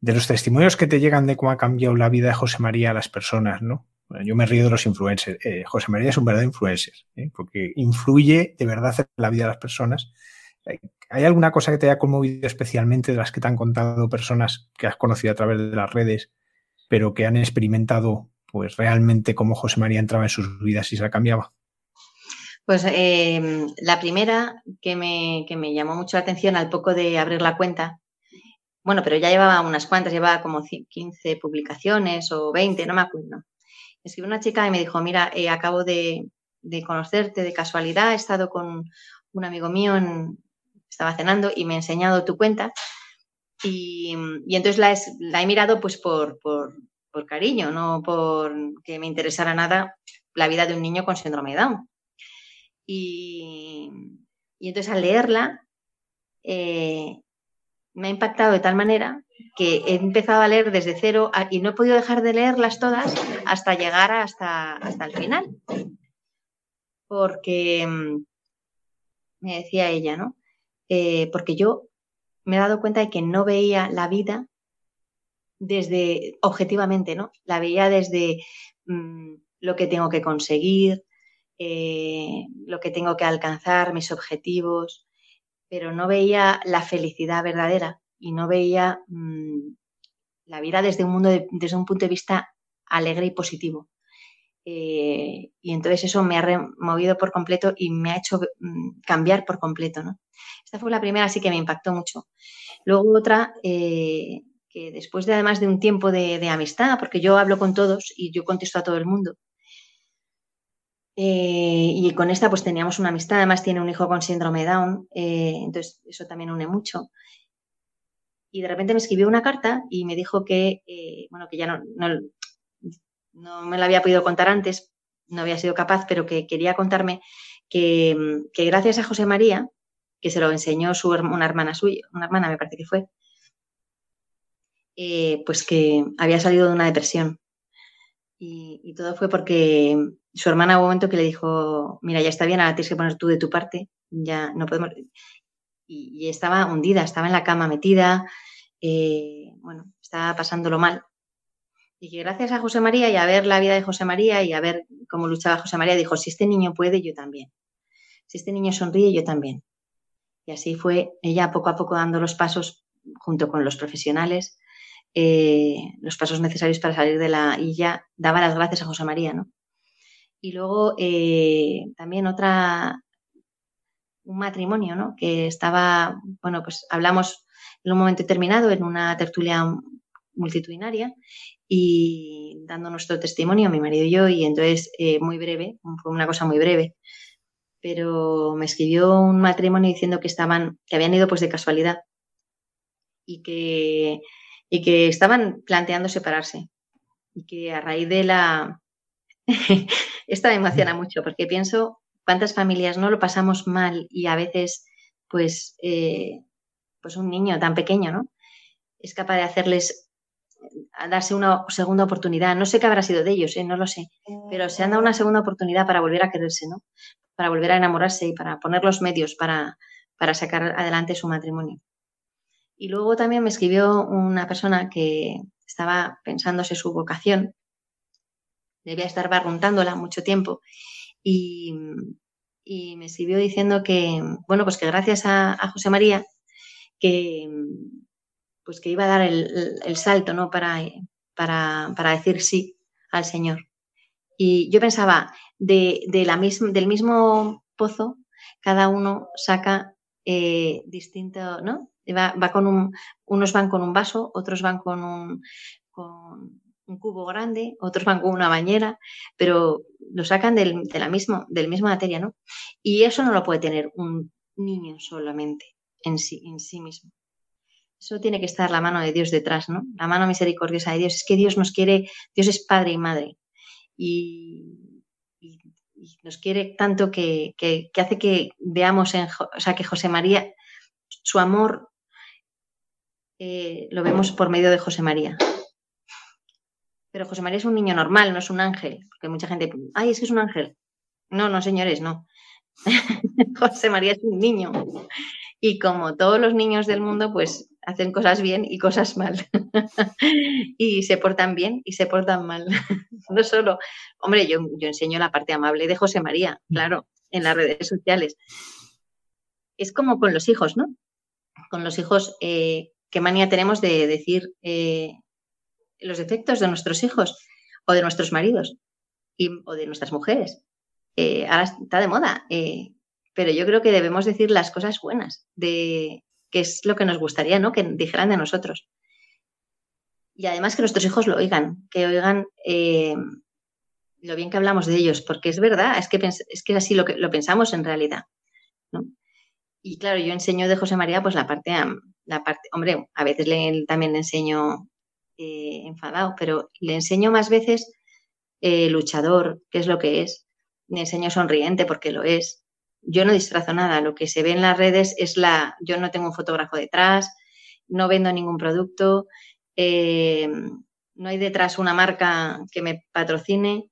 S3: de los testimonios que te llegan de cómo ha cambiado la vida de José María a las personas, ¿no? Yo me río de los influencers. Eh, José María es un verdadero influencer, ¿eh? porque influye de verdad en la vida de las personas. ¿Hay alguna cosa que te haya conmovido especialmente de las que te han contado personas que has conocido a través de las redes pero que han experimentado pues realmente cómo José María entraba en sus vidas y se la cambiaba?
S4: Pues em, la primera que me, llamó mucho la atención al poco de abrir la cuenta, bueno, pero ya llevaba unas cuantas, llevaba como 15 publicaciones o 20, no me acuerdo. Escribió una chica y me dijo, mira, eh, acabo de, conocerte de casualidad, he estado con un amigo mío, estaba cenando y me ha enseñado tu cuenta y, entonces la, he mirado pues por, cariño, no por que me interesara nada la vida de un niño con síndrome de Down. Y, entonces al leerla eh, me ha impactado de tal manera que he empezado a leer desde cero y no he podido dejar de leerlas todas hasta llegar hasta, hasta el final. Porque mm, me decía ella, ¿no? Eh, porque yo me he dado cuenta de que no veía la vida desde, objetivamente, ¿no? La veía desde mm, lo que tengo que conseguir, eh, lo que tengo que alcanzar, mis objetivos, pero no veía la felicidad verdadera y no veía mm, la vida desde un, mundo desde un punto de vista alegre y positivo. Eh, y entonces eso me ha removido por completo y me ha hecho mm, cambiar por completo. ¿no? Esta fue la primera, así que me impactó mucho. Luego otra, eh, que después de además de un tiempo de, amistad, porque yo hablo con todos y yo contesto a todo el mundo, eh, y con esta pues teníamos una amistad, además tiene un hijo con síndrome Down, entonces eso también une mucho. Y de repente me escribió una carta y me dijo que, bueno, que ya no, no me la había podido contar antes, no había sido capaz, pero que quería contarme que, gracias a José María, que se lo enseñó su, una hermana suya, una hermana me parece que fue, eh, pues que había salido de una depresión. Y, todo fue porque su hermana hubo un momento que le dijo, mira, ya está bien, ahora tienes que poner tú de tu parte, ya no podemos... Y, estaba hundida, estaba en la cama metida, eh, bueno, estaba pasándolo mal. Y que gracias a José María y a ver la vida de José María y a ver cómo luchaba José María, dijo, si este niño puede, yo también. Si este niño sonríe, yo también. Y así fue ella poco a poco dando los pasos junto con los profesionales, eh, los pasos necesarios para salir de la... Y ya daba las gracias a José María, ¿no? Y luego eh, también otra, un matrimonio, ¿no? Que estaba, bueno, pues hablamos en un momento determinado en una tertulia multitudinaria y dando nuestro testimonio, mi marido y yo, y entonces eh, muy breve, fue una cosa muy breve, pero me escribió un matrimonio diciendo que estaban, que habían ido pues de casualidad y que, y que estaban planteando separarse y que a raíz de la... Esta me emociona mucho porque pienso cuántas familias no lo pasamos mal y a veces pues, eh, pues un niño tan pequeño, ¿no? Es capaz de hacerles a darse una segunda oportunidad. No sé qué habrá sido de ellos, ¿eh? no lo sé, pero se han dado una segunda oportunidad para volver a quererse, ¿no? Para volver a enamorarse y para poner los medios para, para sacar adelante su matrimonio. Y luego también me escribió una persona que estaba pensándose su vocación, debía estar barruntándola mucho tiempo, y, me escribió diciendo que, bueno, pues que gracias a José María, que, pues que iba a dar el, salto, ¿no? Para, para, decir sí al Señor. Y yo pensaba, de, la del mismo pozo, cada uno saca eh, distinto, ¿no? Va, con un, unos van con un vaso, otros van con un, con un cubo grande, otros van con una bañera, pero lo sacan del, de la del misma materia, ¿no? Y eso no lo puede tener un niño solamente en sí, en sí mismo. Eso tiene que estar la mano de Dios detrás, ¿no? La mano misericordiosa de Dios. Es que Dios nos quiere, Dios es padre y madre. Y, nos quiere tanto que, hace que veamos, en, o sea, que José María, su amor eh, lo vemos por medio de José María. Pero José María es un niño normal, no es un ángel. Porque mucha gente, ay, es que es un ángel. No, no, señores, no. José María es un niño. Y como todos los niños del mundo, pues hacen cosas bien y cosas mal. y se portan bien y se portan mal. no solo, hombre, yo, yo enseño la parte amable de José María, claro, en las redes sociales. Es como con los hijos, ¿no? Con los hijos, eh, ¿qué manía tenemos de decir eh, los defectos de nuestros hijos o de nuestros maridos o de nuestras mujeres? Eh, ahora está de moda, pero yo creo que debemos decir las cosas buenas de, que es lo que nos gustaría, ¿no? Que dijeran de nosotros. Y además que nuestros hijos lo oigan, que oigan eh, lo bien que hablamos de ellos, porque es verdad, es que, es que así lo, que, lo pensamos en realidad. Y claro, yo enseño de José María, pues la parte, la parte hombre, a veces le, también le enseño eh, enfadado, pero le enseño más veces eh, luchador, que es lo que es. Le enseño sonriente, porque lo es yo no disfrazo nada, lo que se ve en las redes es la, yo no tengo un fotógrafo detrás, no vendo ningún producto, eh, no hay detrás una marca que me patrocine,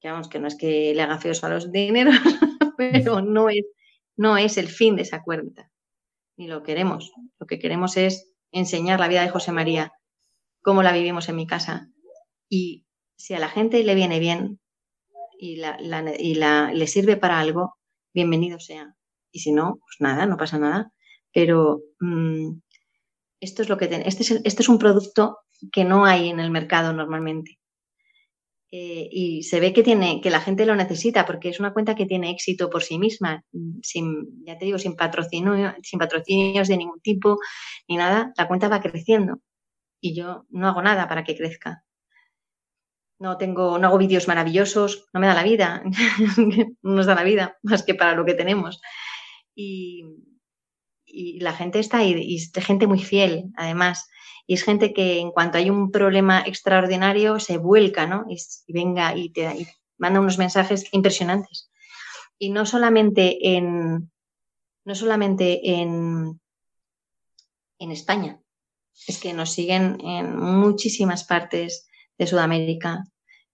S4: que vamos, que no es que le haga feos a los dineros, pero no es, no es el fin de esa cuenta, ni lo queremos. Lo que queremos es enseñar la vida de José María, cómo la vivimos en mi casa. Y si a la gente le viene bien y, la, y la, le sirve para algo, bienvenido sea. Y si no, pues nada, no pasa nada. Pero mm, esto es lo que este, es, este es un producto que no hay en el mercado normalmente. Eh, y se ve que tiene, que la gente lo necesita porque es una cuenta que tiene éxito por sí misma, sin, ya te digo, sin patrocinio, sin patrocinios de ningún tipo ni nada, la cuenta va creciendo y yo no hago nada para que crezca. No tengo, no hago vídeos maravillosos, no me da la vida, no nos da la vida más que para lo que tenemos. Y, y la gente está ahí, y es gente muy fiel, además. Y es gente que en cuanto hay un problema extraordinario se vuelca, ¿no? Y, venga y te manda unos mensajes impresionantes. Y no solamente en, no solamente en, en España, es que nos siguen en muchísimas partes de Sudamérica,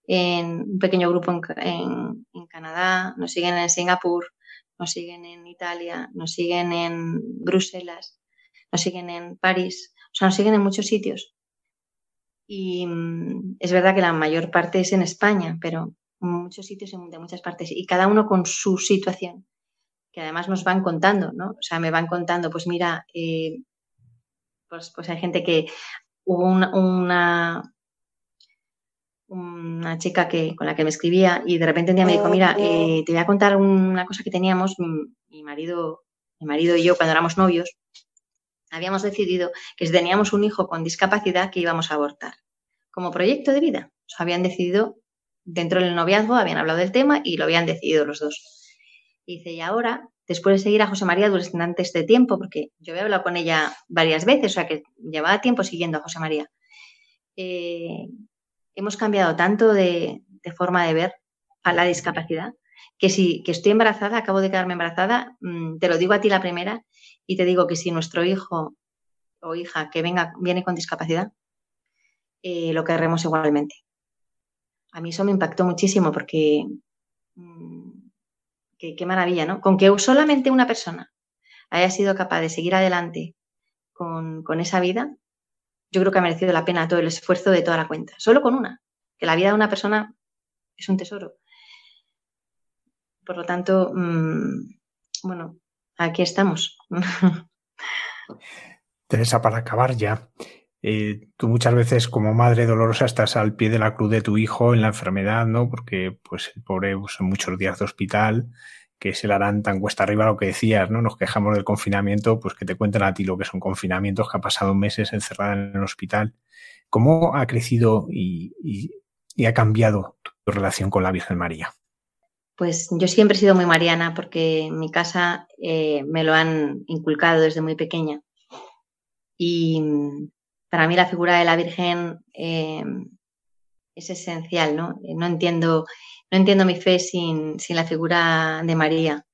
S4: en un pequeño grupo en, en Canadá, nos siguen en Singapur, nos siguen en Italia, nos siguen en Bruselas, nos siguen en París, o sea, nos siguen en muchos sitios. Y mm, es verdad que la mayor parte es en España, pero en muchos sitios de muchas partes y cada uno con su situación, que además nos van contando, ¿no? O sea, me van contando, pues mira, eh, pues, pues hay gente que hubo una, una chica que, con la que me escribía y de repente un día me dijo, mira, eh, te voy a contar una cosa que teníamos, mi, marido, mi marido y yo cuando éramos novios, habíamos decidido que si teníamos un hijo con discapacidad que íbamos a abortar como proyecto de vida. O habían decidido, dentro del noviazgo, habían hablado del tema y lo habían decidido los dos. Y dice, y ahora, después de seguir a José María durante este tiempo, porque yo había hablado con ella varias veces, o sea que llevaba tiempo siguiendo a José María, eh, hemos cambiado tanto de, forma de ver a la discapacidad que si que estoy embarazada, acabo de quedarme embarazada, mm, te lo digo a ti la primera y te digo que si nuestro hijo o hija que venga viene con discapacidad, eh, lo querremos igualmente. A mí eso me impactó muchísimo porque mm, qué maravilla, ¿no? Con que solamente una persona haya sido capaz de seguir adelante con, con esa vida, yo creo que ha merecido la pena todo el esfuerzo de toda la cuenta. Solo con una, que la vida de una persona es un tesoro. Por lo tanto, mm, bueno, aquí estamos.
S3: Teresa, para acabar ya, eh, tú muchas veces como madre dolorosa estás al pie de la cruz de tu hijo en la enfermedad, ¿no? Porque pues el pobre pues, muchos días de hospital que se la harán tan cuesta arriba lo que decías, ¿no? Nos quejamos del confinamiento, pues que te cuenten a ti lo que son confinamientos, que ha pasado meses encerrada en el hospital. ¿Cómo ha crecido y, ha cambiado tu relación con la Virgen María?
S4: Pues yo siempre he sido muy mariana porque en mi casa eh, me lo han inculcado desde muy pequeña. Y para mí la figura de la Virgen eh, es esencial, ¿no? No entiendo no entiendo mi fe sin, la figura de María.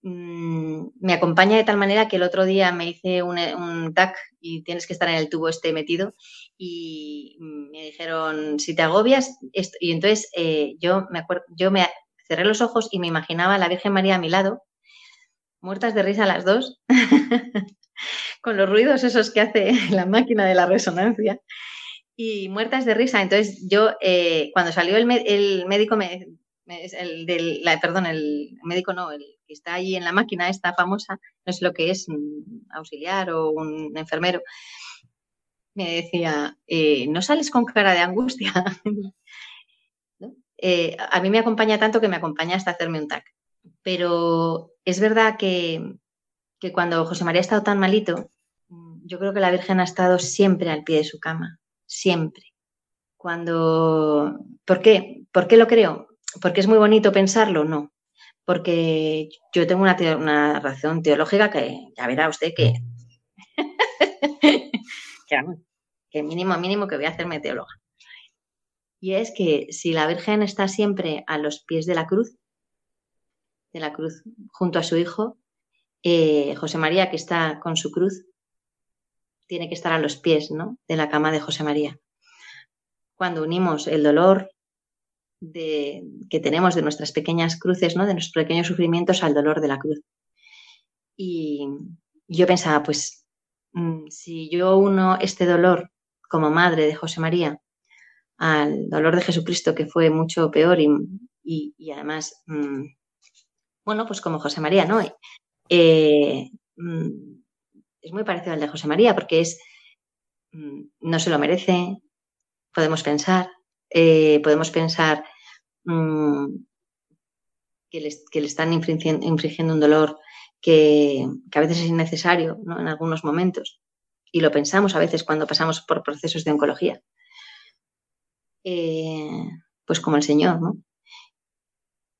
S4: Mm, me acompaña de tal manera que el otro día me hice un, un TAC y tienes que estar en el tubo este metido y me dijeron, si te agobias, y entonces eh, yo, me acuerdo, yo me cerré los ojos y me imaginaba a la Virgen María a mi lado, muertas de risa las dos, con los ruidos esos que hace la máquina de la resonancia y muertas de risa. Entonces yo, eh, cuando salió el, médico, me, el del, perdón, el médico no, el que está ahí en la máquina, esta famosa, no sé lo que es, un auxiliar o un enfermero, me decía, eh, no sales con cara de angustia. Eh, a mí me acompaña tanto que me acompaña hasta hacerme un TAC. Pero es verdad que, que cuando José María ha estado tan malito, yo creo que la Virgen ha estado siempre al pie de su cama siempre. Cuando, ¿por qué? ¿Por qué lo creo? ¿Porque es muy bonito pensarlo? No. Porque yo tengo una, una razón teológica que ya verá usted que, que mínimo, mínimo que voy a hacerme teóloga. Y es que si la Virgen está siempre a los pies de la cruz, de la cruz junto a su hijo, eh, José María, que está con su cruz, tiene que estar a los pies ¿no? de la cama de José María. Cuando unimos el dolor de, que tenemos de nuestras pequeñas cruces, ¿no? de nuestros pequeños sufrimientos al dolor de la cruz. Y yo pensaba, pues mm, si yo uno este dolor como madre de José María al dolor de Jesucristo, que fue mucho peor y, además, mm, bueno, pues como José María, ¿no? Eh, mm, es muy parecido al de José María, porque es, mm, no se lo merece, podemos pensar, eh, podemos pensar mm, que, le, están infringiendo, un dolor que, a veces es innecesario en algunos momentos. Y lo pensamos a veces cuando pasamos por procesos de oncología. Eh, pues como el Señor, ¿no?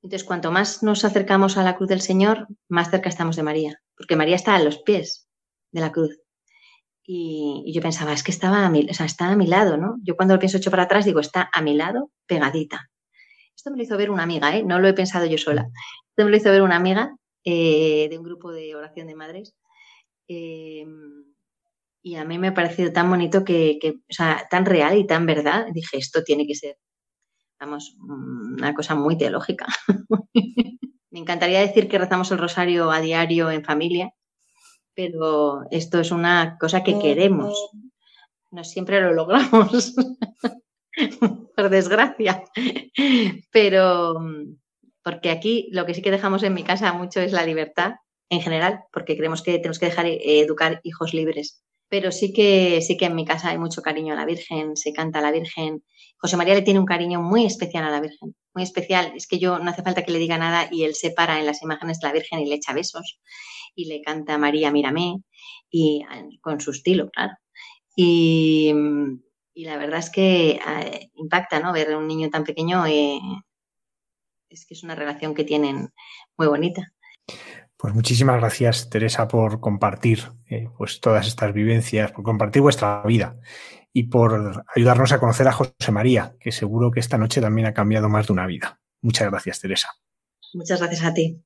S4: Entonces, cuanto más nos acercamos a la cruz del Señor, más cerca estamos de María, porque María está a los pies de la cruz. Y, yo pensaba, es que estaba a mi, o sea, está a mi lado, ¿no? Yo cuando lo pienso hecho para atrás digo, está a mi lado, pegadita. Esto me lo hizo ver una amiga, ¿eh? No lo he pensado yo sola. Esto me lo hizo ver una amiga eh, de un grupo de oración de madres. Eh, y a mí me ha parecido tan bonito que, que, o sea, tan real y tan verdad. Dije, esto tiene que ser, una cosa muy teológica. me encantaría decir que rezamos el rosario a diario en familia, pero esto es una cosa que queremos. No siempre lo logramos, por desgracia. Pero porque aquí lo que sí que dejamos en mi casa mucho es la libertad en general, porque creemos que tenemos que dejar eh, educar hijos libres. Pero sí que sí que en mi casa hay mucho cariño a la Virgen, se canta a la Virgen. José María le tiene un cariño muy especial a la Virgen, muy especial. Es que yo no hace falta que le diga nada y él se para en las imágenes de la Virgen y le echa besos y le canta María Mírame y con su estilo, claro. Y, la verdad es que eh, impacta, ¿no? Ver a un niño tan pequeño, eh, es que es una relación que tienen muy bonita.
S3: Pues muchísimas gracias, Teresa, por compartir eh, pues todas estas vivencias, por compartir vuestra vida y por ayudarnos a conocer a José María, que seguro que esta noche también ha cambiado más de una vida. Muchas gracias, Teresa.
S4: Muchas gracias a ti.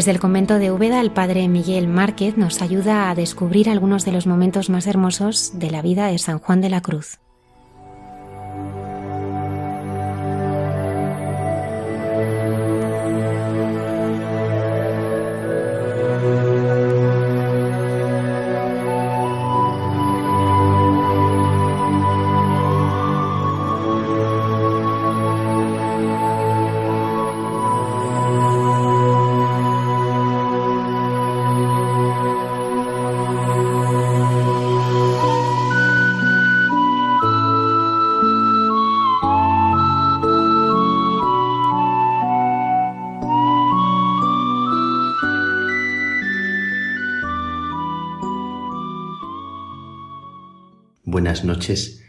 S1: Desde el convento de Úbeda, el padre Miguel Márquez nos ayuda a descubrir algunos de los momentos más hermosos de la vida de San Juan de la Cruz.
S5: Buenas noches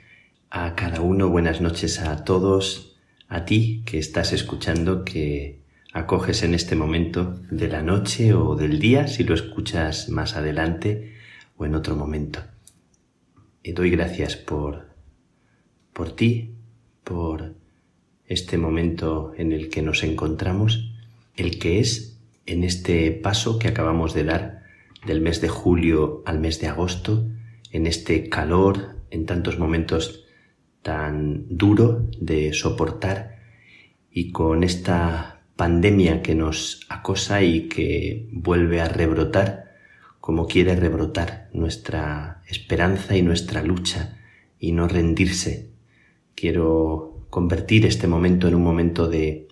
S5: a cada uno, buenas noches a todos, a ti que estás escuchando, que acoges en este momento de la noche o del día, si lo escuchas más adelante o en otro momento. Y doy gracias por, por ti, por este momento en el que nos encontramos, el que es en este paso que acabamos de dar del mes de julio al mes de agosto, en este calor, en tantos momentos tan duro de soportar y con esta pandemia que nos acosa y que vuelve a rebrotar como quiere rebrotar nuestra esperanza y nuestra lucha y no rendirse. Quiero convertir este momento en un momento de,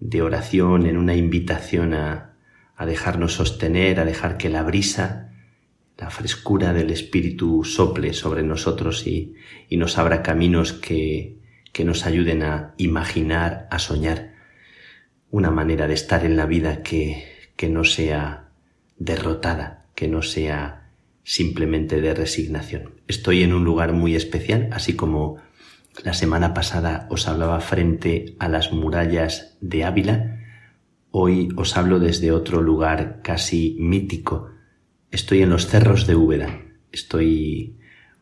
S5: de oración, en una invitación a, a dejarnos sostener, a dejar que la brisa, la frescura del Espíritu sople sobre nosotros y, y nos abra caminos que, que nos ayuden a imaginar, a soñar una manera de estar en la vida que, que no sea derrotada, que no sea simplemente de resignación. Estoy en un lugar muy especial, así como la semana pasada os hablaba frente a las murallas de Ávila, hoy os hablo desde otro lugar casi mítico. Estoy en los cerros de Úbeda. Estoy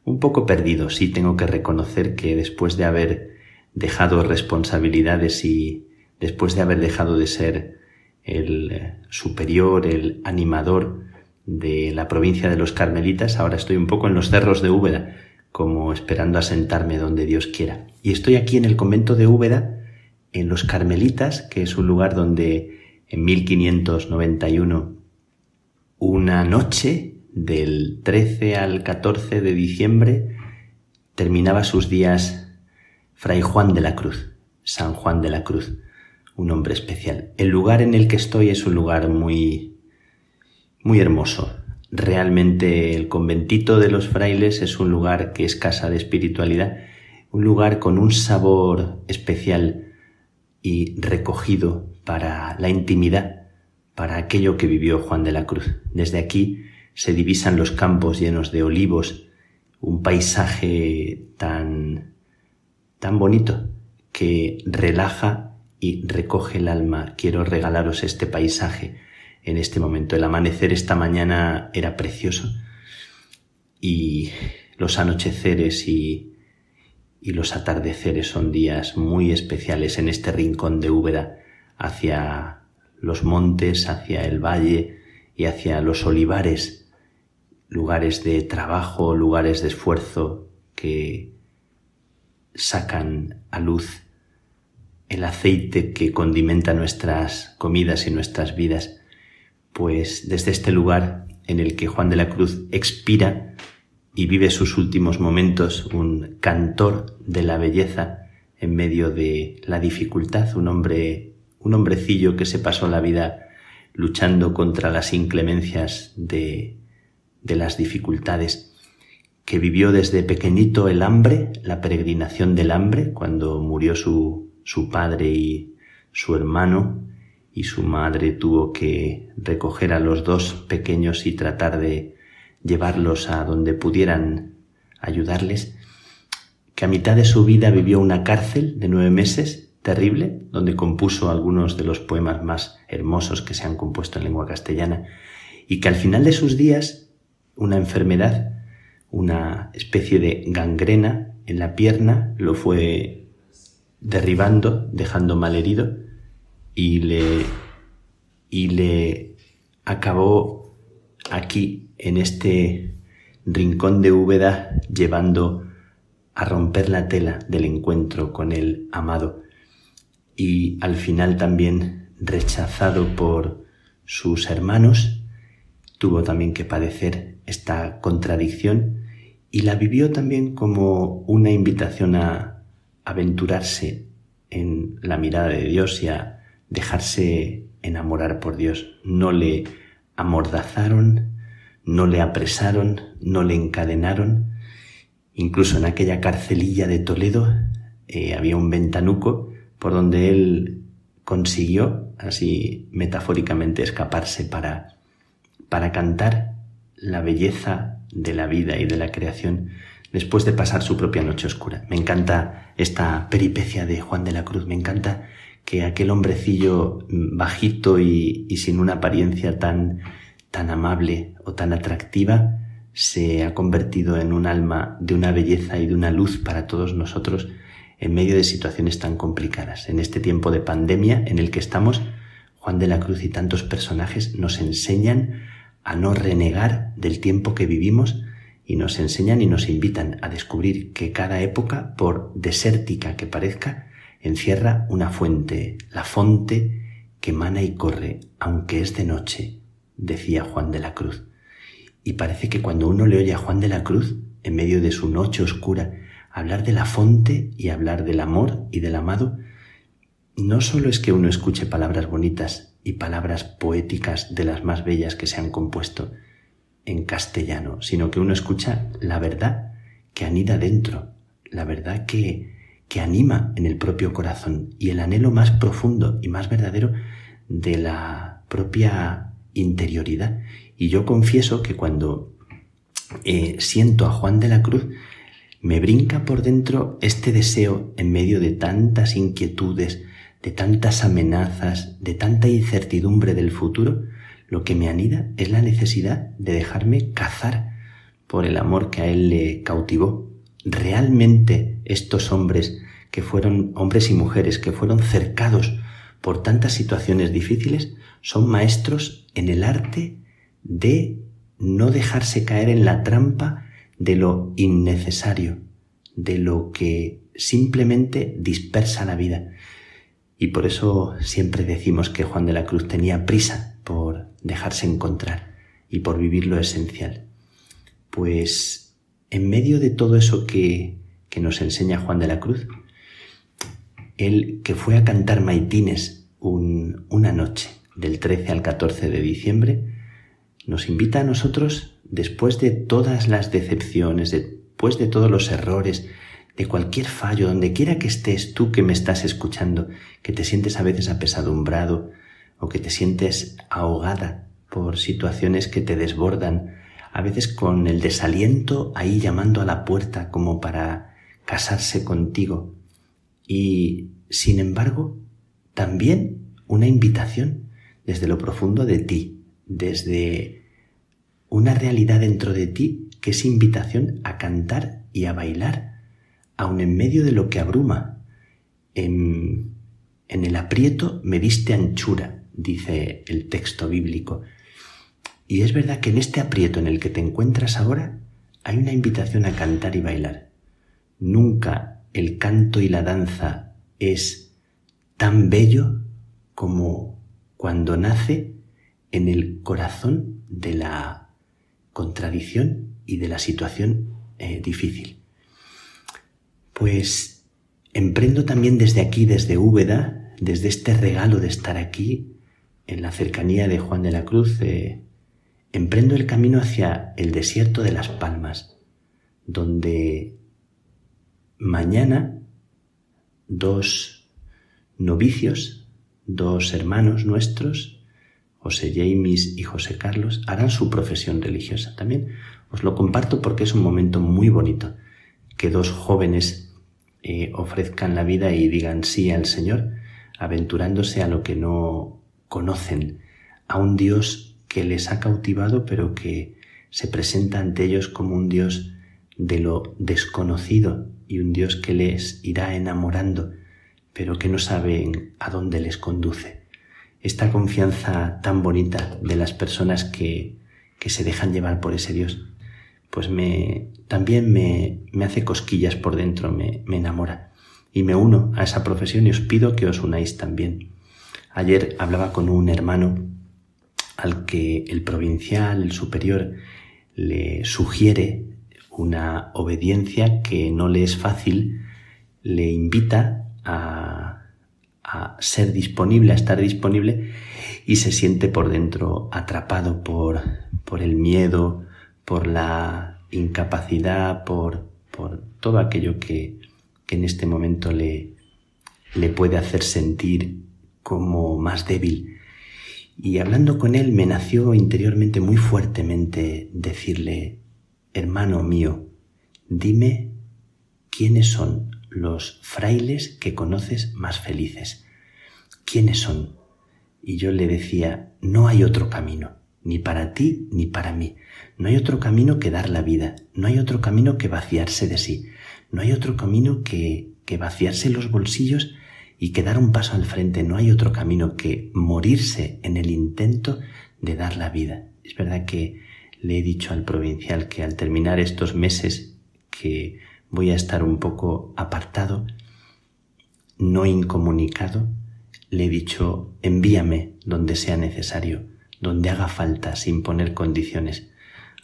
S5: un poco perdido, sí tengo que reconocer que después de haber dejado responsabilidades y después de haber dejado de ser el superior, el animador de la provincia de los Carmelitas, ahora estoy un poco en los cerros de Úbeda, como esperando asentarme donde Dios quiera. Y estoy aquí en el convento de Úbeda, en los Carmelitas, que es un lugar donde en 1591, una noche del 13 al 14 de diciembre, terminaba sus días Fray Juan de la Cruz, San Juan de la Cruz, un hombre especial. El lugar en el que estoy es un lugar muy, muy hermoso. Realmente el conventito de los frailes es un lugar que es casa de espiritualidad, un lugar con un sabor especial y recogido para la intimidad, para aquello que vivió Juan de la Cruz. Desde aquí se divisan los campos llenos de olivos, un paisaje tan tan bonito que relaja y recoge el alma. Quiero regalaros este paisaje en este momento. El amanecer esta mañana era precioso y los anocheceres y, y los atardeceres son días muy especiales en este rincón de Úbeda hacia los montes, hacia el valle y hacia los olivares, lugares de trabajo, lugares de esfuerzo que sacan a luz el aceite que condimenta nuestras comidas y nuestras vidas, pues desde este lugar en el que Juan de la Cruz expira y vive sus últimos momentos, un cantor de la belleza en medio de la dificultad, un hombre, un hombrecillo que se pasó la vida luchando contra las inclemencias de, de las dificultades que vivió desde pequeñito el hambre, la peregrinación del hambre, cuando murió su, su padre y su hermano, y su madre tuvo que recoger a los dos pequeños y tratar de llevarlos a donde pudieran ayudarles, que a mitad de su vida vivió una cárcel de nueve meses, terrible, donde compuso algunos de los poemas más hermosos que se han compuesto en lengua castellana, y que al final de sus días, una enfermedad una especie de gangrena en la pierna, lo fue derribando, dejando mal herido, y le, y le acabó aquí, en este rincón de Úbeda, llevando a romper la tela del encuentro con el amado, y al final también rechazado por sus hermanos, tuvo también que padecer esta contradicción y la vivió también como una invitación a aventurarse en la mirada de Dios y a dejarse enamorar por Dios. No le amordazaron, no le apresaron, no le encadenaron. Incluso en aquella carcelilla de Toledo eh, había un ventanuco por donde él consiguió, así metafóricamente, escaparse para, para cantar la belleza de la vida y de la creación después de pasar su propia noche oscura. Me encanta esta peripecia de Juan de la Cruz, me encanta que aquel hombrecillo bajito y, y sin una apariencia tan, tan amable o tan atractiva se ha convertido en un alma de una belleza y de una luz para todos nosotros en medio de situaciones tan complicadas. En este tiempo de pandemia en el que estamos, Juan de la Cruz y tantos personajes nos enseñan a no renegar del tiempo que vivimos y nos enseñan y nos invitan a descubrir que cada época, por desértica que parezca, encierra una fuente, la fonte que mana y corre, aunque es de noche, decía Juan de la Cruz. Y parece que cuando uno le oye a Juan de la Cruz, en medio de su noche oscura, hablar de la fonte y hablar del amor y del amado, no solo es que uno escuche palabras bonitas y palabras poéticas de las más bellas que se han compuesto en castellano, sino que uno escucha la verdad que anida dentro, la verdad que, que anima en el propio corazón y el anhelo más profundo y más verdadero de la propia interioridad. Y yo confieso que cuando eh, siento a Juan de la Cruz, me brinca por dentro este deseo en medio de tantas inquietudes, de tantas amenazas, de tanta incertidumbre del futuro, lo que me anida es la necesidad de dejarme cazar por el amor que a él le cautivó. Realmente estos hombres que fueron hombres y mujeres que fueron cercados por tantas situaciones difíciles son maestros en el arte de no dejarse caer en la trampa de lo innecesario, de lo que simplemente dispersa la vida. Y por eso siempre decimos que Juan de la Cruz tenía prisa por dejarse encontrar y por vivir lo esencial. Pues en medio de todo eso que, que nos enseña Juan de la Cruz, él que fue a cantar maitines una noche del 13 al 14 de diciembre, nos invita a nosotros, después de todas las decepciones, después de todos los errores, de cualquier fallo, donde quiera que estés tú que me estás escuchando, que te sientes a veces apesadumbrado o que te sientes ahogada por situaciones que te desbordan, a veces con el desaliento ahí llamando a la puerta como para casarse contigo. Y, sin embargo, también una invitación desde lo profundo de ti, desde una realidad dentro de ti que es invitación a cantar y a bailar aun en medio de lo que abruma. En, en el aprieto me diste anchura, dice el texto bíblico. Y es verdad que en este aprieto en el que te encuentras ahora hay una invitación a cantar y bailar. Nunca el canto y la danza es tan bello como cuando nace en el corazón de la contradicción y de la situación eh, difícil. Pues emprendo también desde aquí, desde Úbeda, desde este regalo de estar aquí, en la cercanía de Juan de la Cruz, eh, emprendo el camino hacia el desierto de las Palmas, donde mañana dos novicios, dos hermanos nuestros, José James y José Carlos, harán su profesión religiosa. También os lo comparto porque es un momento muy bonito que dos jóvenes eh, ofrezcan la vida y digan sí al Señor, aventurándose a lo que no conocen, a un Dios que les ha cautivado pero que se presenta ante ellos como un Dios de lo desconocido y un Dios que les irá enamorando, pero que no saben a dónde les conduce. Esta confianza tan bonita de las personas que, que se dejan llevar por ese Dios pues me, también me, me hace cosquillas por dentro, me, me enamora. Y me uno a esa profesión y os pido que os unáis también. Ayer hablaba con un hermano al que el provincial, el superior, le sugiere una obediencia que no le es fácil, le invita a, a, ser disponible, a estar disponible y se siente por dentro atrapado por, por el miedo, por la incapacidad, por, por todo aquello que, que en este momento le, le puede hacer sentir como más débil. Y hablando con él me nació interiormente muy fuertemente decirle, hermano mío, dime quiénes son los frailes que conoces más felices. ¿Quiénes son? Y yo le decía, no hay otro camino, ni para ti ni para mí. No hay otro camino que dar la vida, no hay otro camino que vaciarse de sí, no hay otro camino que, que vaciarse los bolsillos y que dar un paso al frente, no hay otro camino que morirse en el intento de dar la vida. Es verdad que le he dicho al provincial que al terminar estos meses que voy a estar un poco apartado, no incomunicado, le he dicho envíame donde sea necesario, donde haga falta, sin poner condiciones.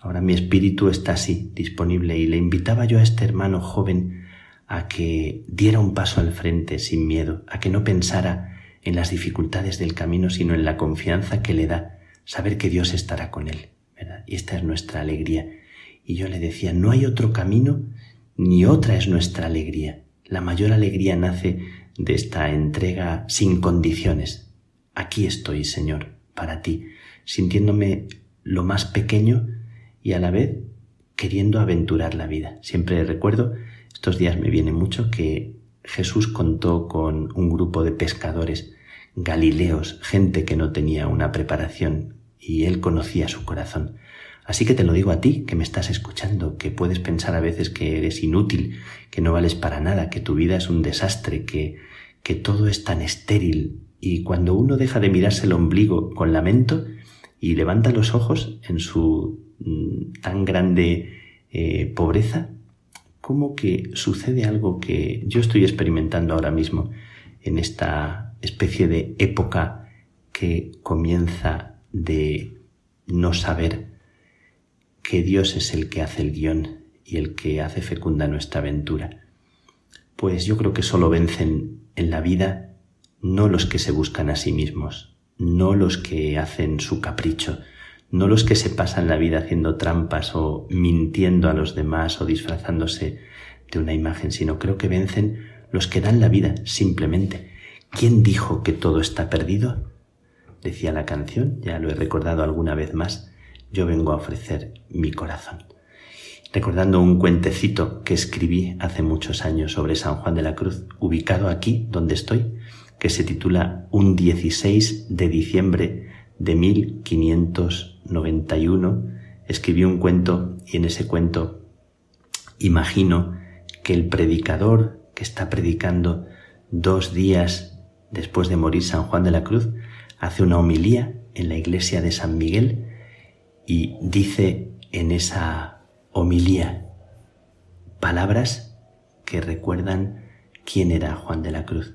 S5: Ahora mi espíritu está así, disponible, y le invitaba yo a este hermano joven a que diera un paso al frente sin miedo, a que no pensara en las dificultades del camino, sino en la confianza que le da saber que Dios estará con él. Y esta es nuestra alegría. Y yo le decía, no hay otro camino ni otra es nuestra alegría. La mayor alegría nace de esta entrega sin condiciones. Aquí estoy, Señor, para ti, sintiéndome lo más pequeño y a la vez queriendo aventurar la vida. Siempre recuerdo, estos días me viene mucho que Jesús contó con un grupo de pescadores galileos, gente que no tenía una preparación y él conocía su corazón. Así que te lo digo a ti, que me estás escuchando, que puedes pensar a veces que eres inútil, que no vales para nada, que tu vida es un desastre, que, que todo es tan estéril. Y cuando uno deja de mirarse el ombligo con lamento y levanta los ojos en su mm, tan grande eh, pobreza, como que sucede algo que yo estoy experimentando ahora mismo en esta especie de época que comienza de no saber que Dios es el que hace el guion y el que hace fecunda nuestra aventura. Pues yo creo que solo vencen en la vida no los que se buscan a sí mismos, no los que hacen su capricho, no los que se pasan la vida haciendo trampas o mintiendo a los demás o disfrazándose de una imagen, sino creo que vencen los que dan la vida simplemente. ¿Quién dijo que todo está perdido? Decía la canción, ya lo he recordado alguna vez más, yo vengo a ofrecer mi corazón. Recordando un cuentecito que escribí hace muchos años sobre San Juan de la Cruz, ubicado aquí donde estoy, que se titula Un 16 de diciembre de 1591, escribí un cuento y en ese cuento imagino que el predicador que está predicando dos días después de morir San Juan de la Cruz hace una homilía en la iglesia de San Miguel y dice en esa homilía palabras que recuerdan quién era Juan de la Cruz.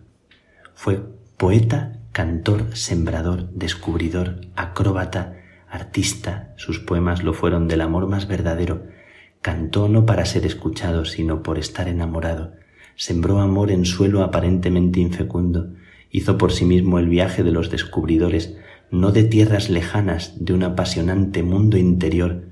S5: Fue poeta, cantor, sembrador, descubridor, acróbata, artista, sus poemas lo fueron del amor más verdadero, cantó no para ser escuchado, sino por estar enamorado, sembró amor en suelo aparentemente infecundo, hizo por sí mismo el viaje de los descubridores, no de tierras lejanas, de un apasionante mundo interior.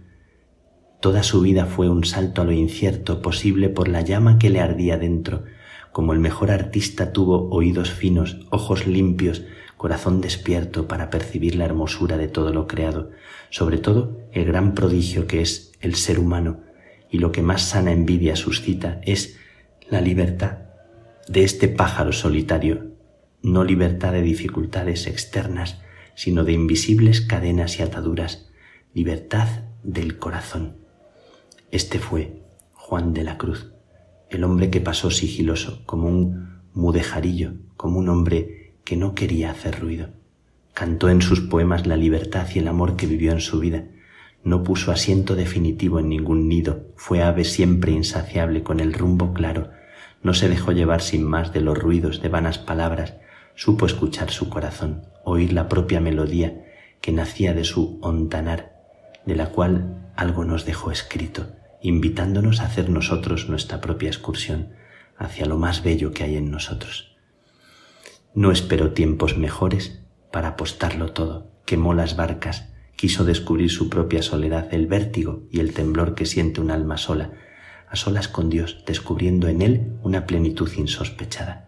S5: Toda su vida fue un salto a lo incierto posible por la llama que le ardía dentro, como el mejor artista tuvo oídos finos, ojos limpios, corazón despierto para percibir la hermosura de todo lo creado, sobre todo el gran prodigio que es el ser humano, y lo que más sana envidia suscita es la libertad de este pájaro solitario, no libertad de dificultades externas, sino de invisibles cadenas y ataduras, libertad del corazón. Este fue Juan de la Cruz, el hombre que pasó sigiloso, como un mudejarillo, como un hombre que no quería hacer ruido. Cantó en sus poemas la libertad y el amor que vivió en su vida. No puso asiento definitivo en ningún nido, fue ave siempre insaciable con el rumbo claro, no se dejó llevar sin más de los ruidos de vanas palabras, supo escuchar su corazón, oír la propia melodía que nacía de su ontanar, de la cual algo nos dejó escrito, invitándonos a hacer nosotros nuestra propia excursión hacia lo más bello que hay en nosotros. No esperó tiempos mejores para apostarlo todo, quemó las barcas, quiso descubrir su propia soledad, el vértigo y el temblor que siente un alma sola, a solas con Dios, descubriendo en él una plenitud insospechada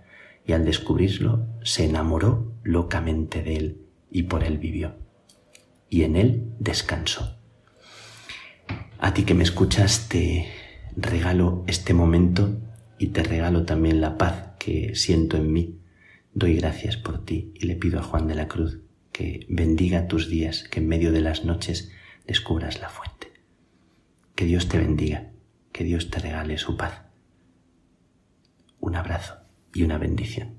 S5: y al descubrirlo se enamoró locamente de él y por él vivió. Y en él descansó. A ti que me escuchas te regalo este momento y te regalo también la paz que siento en mí. Doy gracias por ti y le pido a Juan de la Cruz que bendiga tus días, que en medio de las noches descubras la fuente. Que Dios te bendiga, que Dios te regale su paz. Un abrazo y una bendición.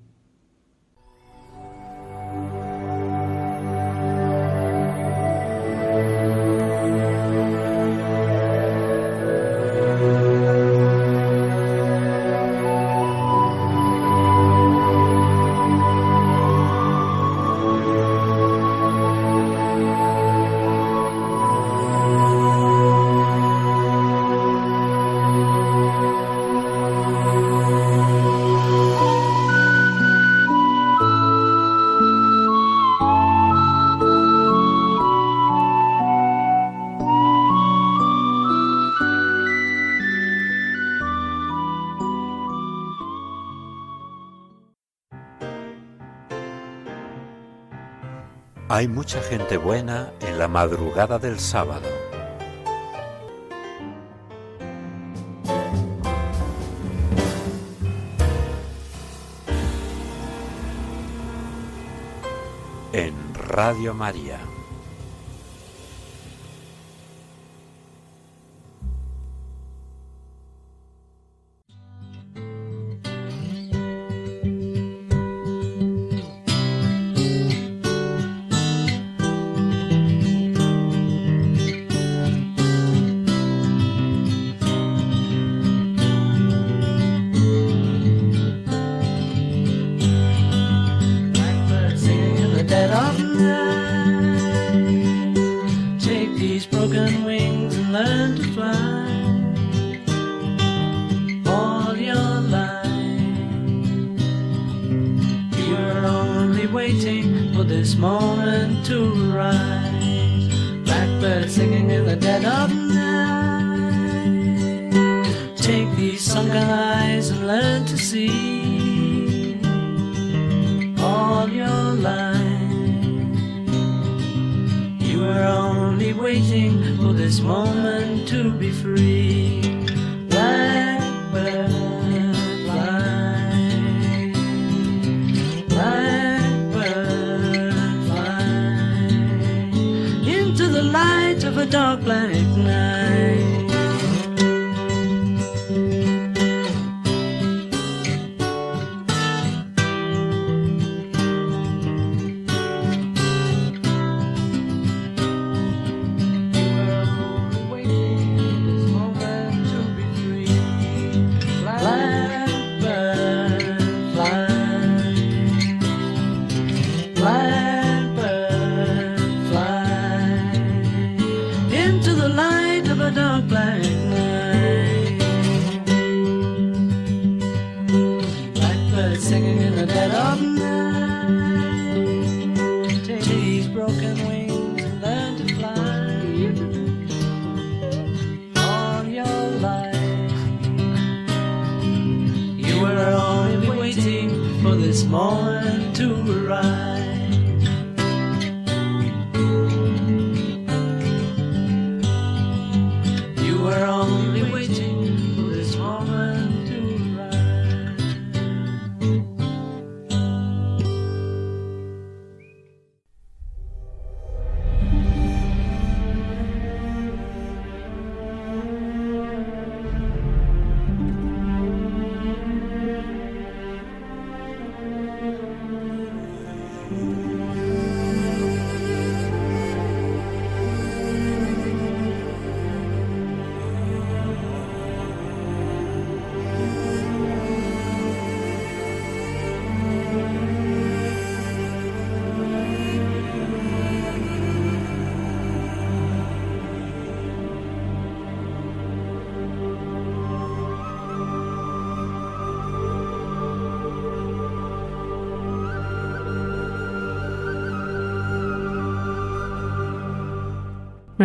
S6: Hay mucha gente buena en la madrugada del sábado. En Radio María.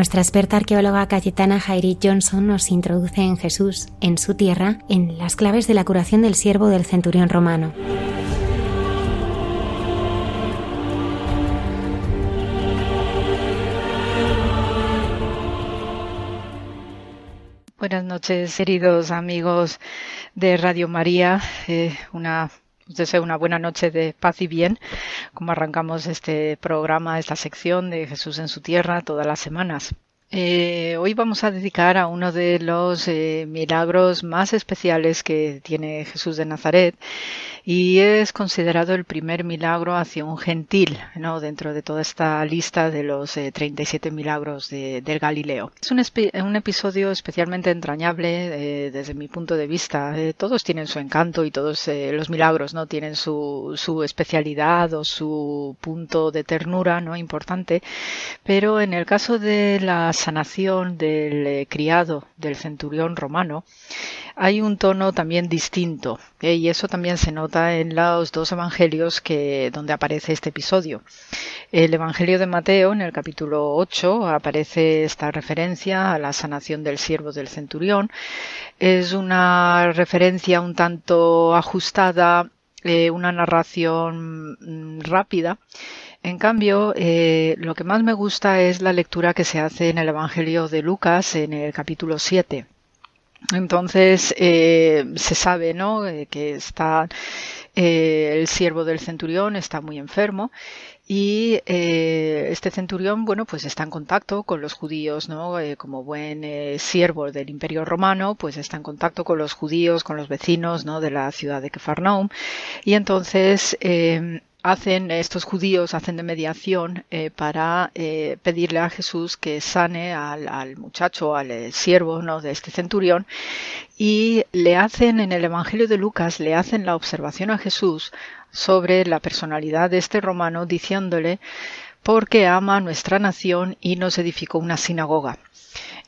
S1: Nuestra experta arqueóloga Cayetana Jairi Johnson nos introduce en Jesús, en su tierra, en las claves de la curación del siervo del centurión romano.
S7: Buenas noches, queridos amigos de Radio María. Eh, una os deseo una buena noche de paz y bien, como arrancamos este programa, esta sección de Jesús en su tierra todas las semanas. Eh, hoy vamos a dedicar a uno de los eh, milagros más especiales que tiene Jesús de Nazaret y es considerado el primer milagro hacia un gentil, ¿no? dentro de toda esta lista de los eh, 37 milagros de, del Galileo. Es un, episodio especialmente entrañable eh, desde mi punto de vista. Eh, todos tienen su encanto y todos eh, los milagros no tienen su, su especialidad o su punto de ternura no importante, pero en el caso de la sanación del criado del centurión romano, hay un tono también distinto y eso también se nota en los dos evangelios que donde aparece este episodio. El evangelio de Mateo en el capítulo 8 aparece esta referencia a la sanación del siervo del centurión. Es una referencia un tanto ajustada, eh, una narración mm, rápida En cambio, eh, lo que más me gusta es la lectura que se hace en el Evangelio de Lucas en el capítulo 7. Entonces eh, se sabe, ¿no? Eh, que está eh, el siervo del centurión está muy enfermo y eh, este centurión, bueno, pues está en contacto con los judíos, ¿no? Eh, como buen siervo del Imperio Romano, pues está en contacto con los judíos, con los vecinos, ¿no? De la ciudad de Kefarnaum. Y entonces eh, hacen estos judíos hacen de mediación eh, para eh, pedirle a Jesús que sane al, al muchacho, al eh, siervo ¿no? de este centurión y le hacen en el Evangelio de Lucas le hacen la observación a Jesús sobre la personalidad de este romano diciéndole porque ama nuestra nación y nos edificó una sinagoga.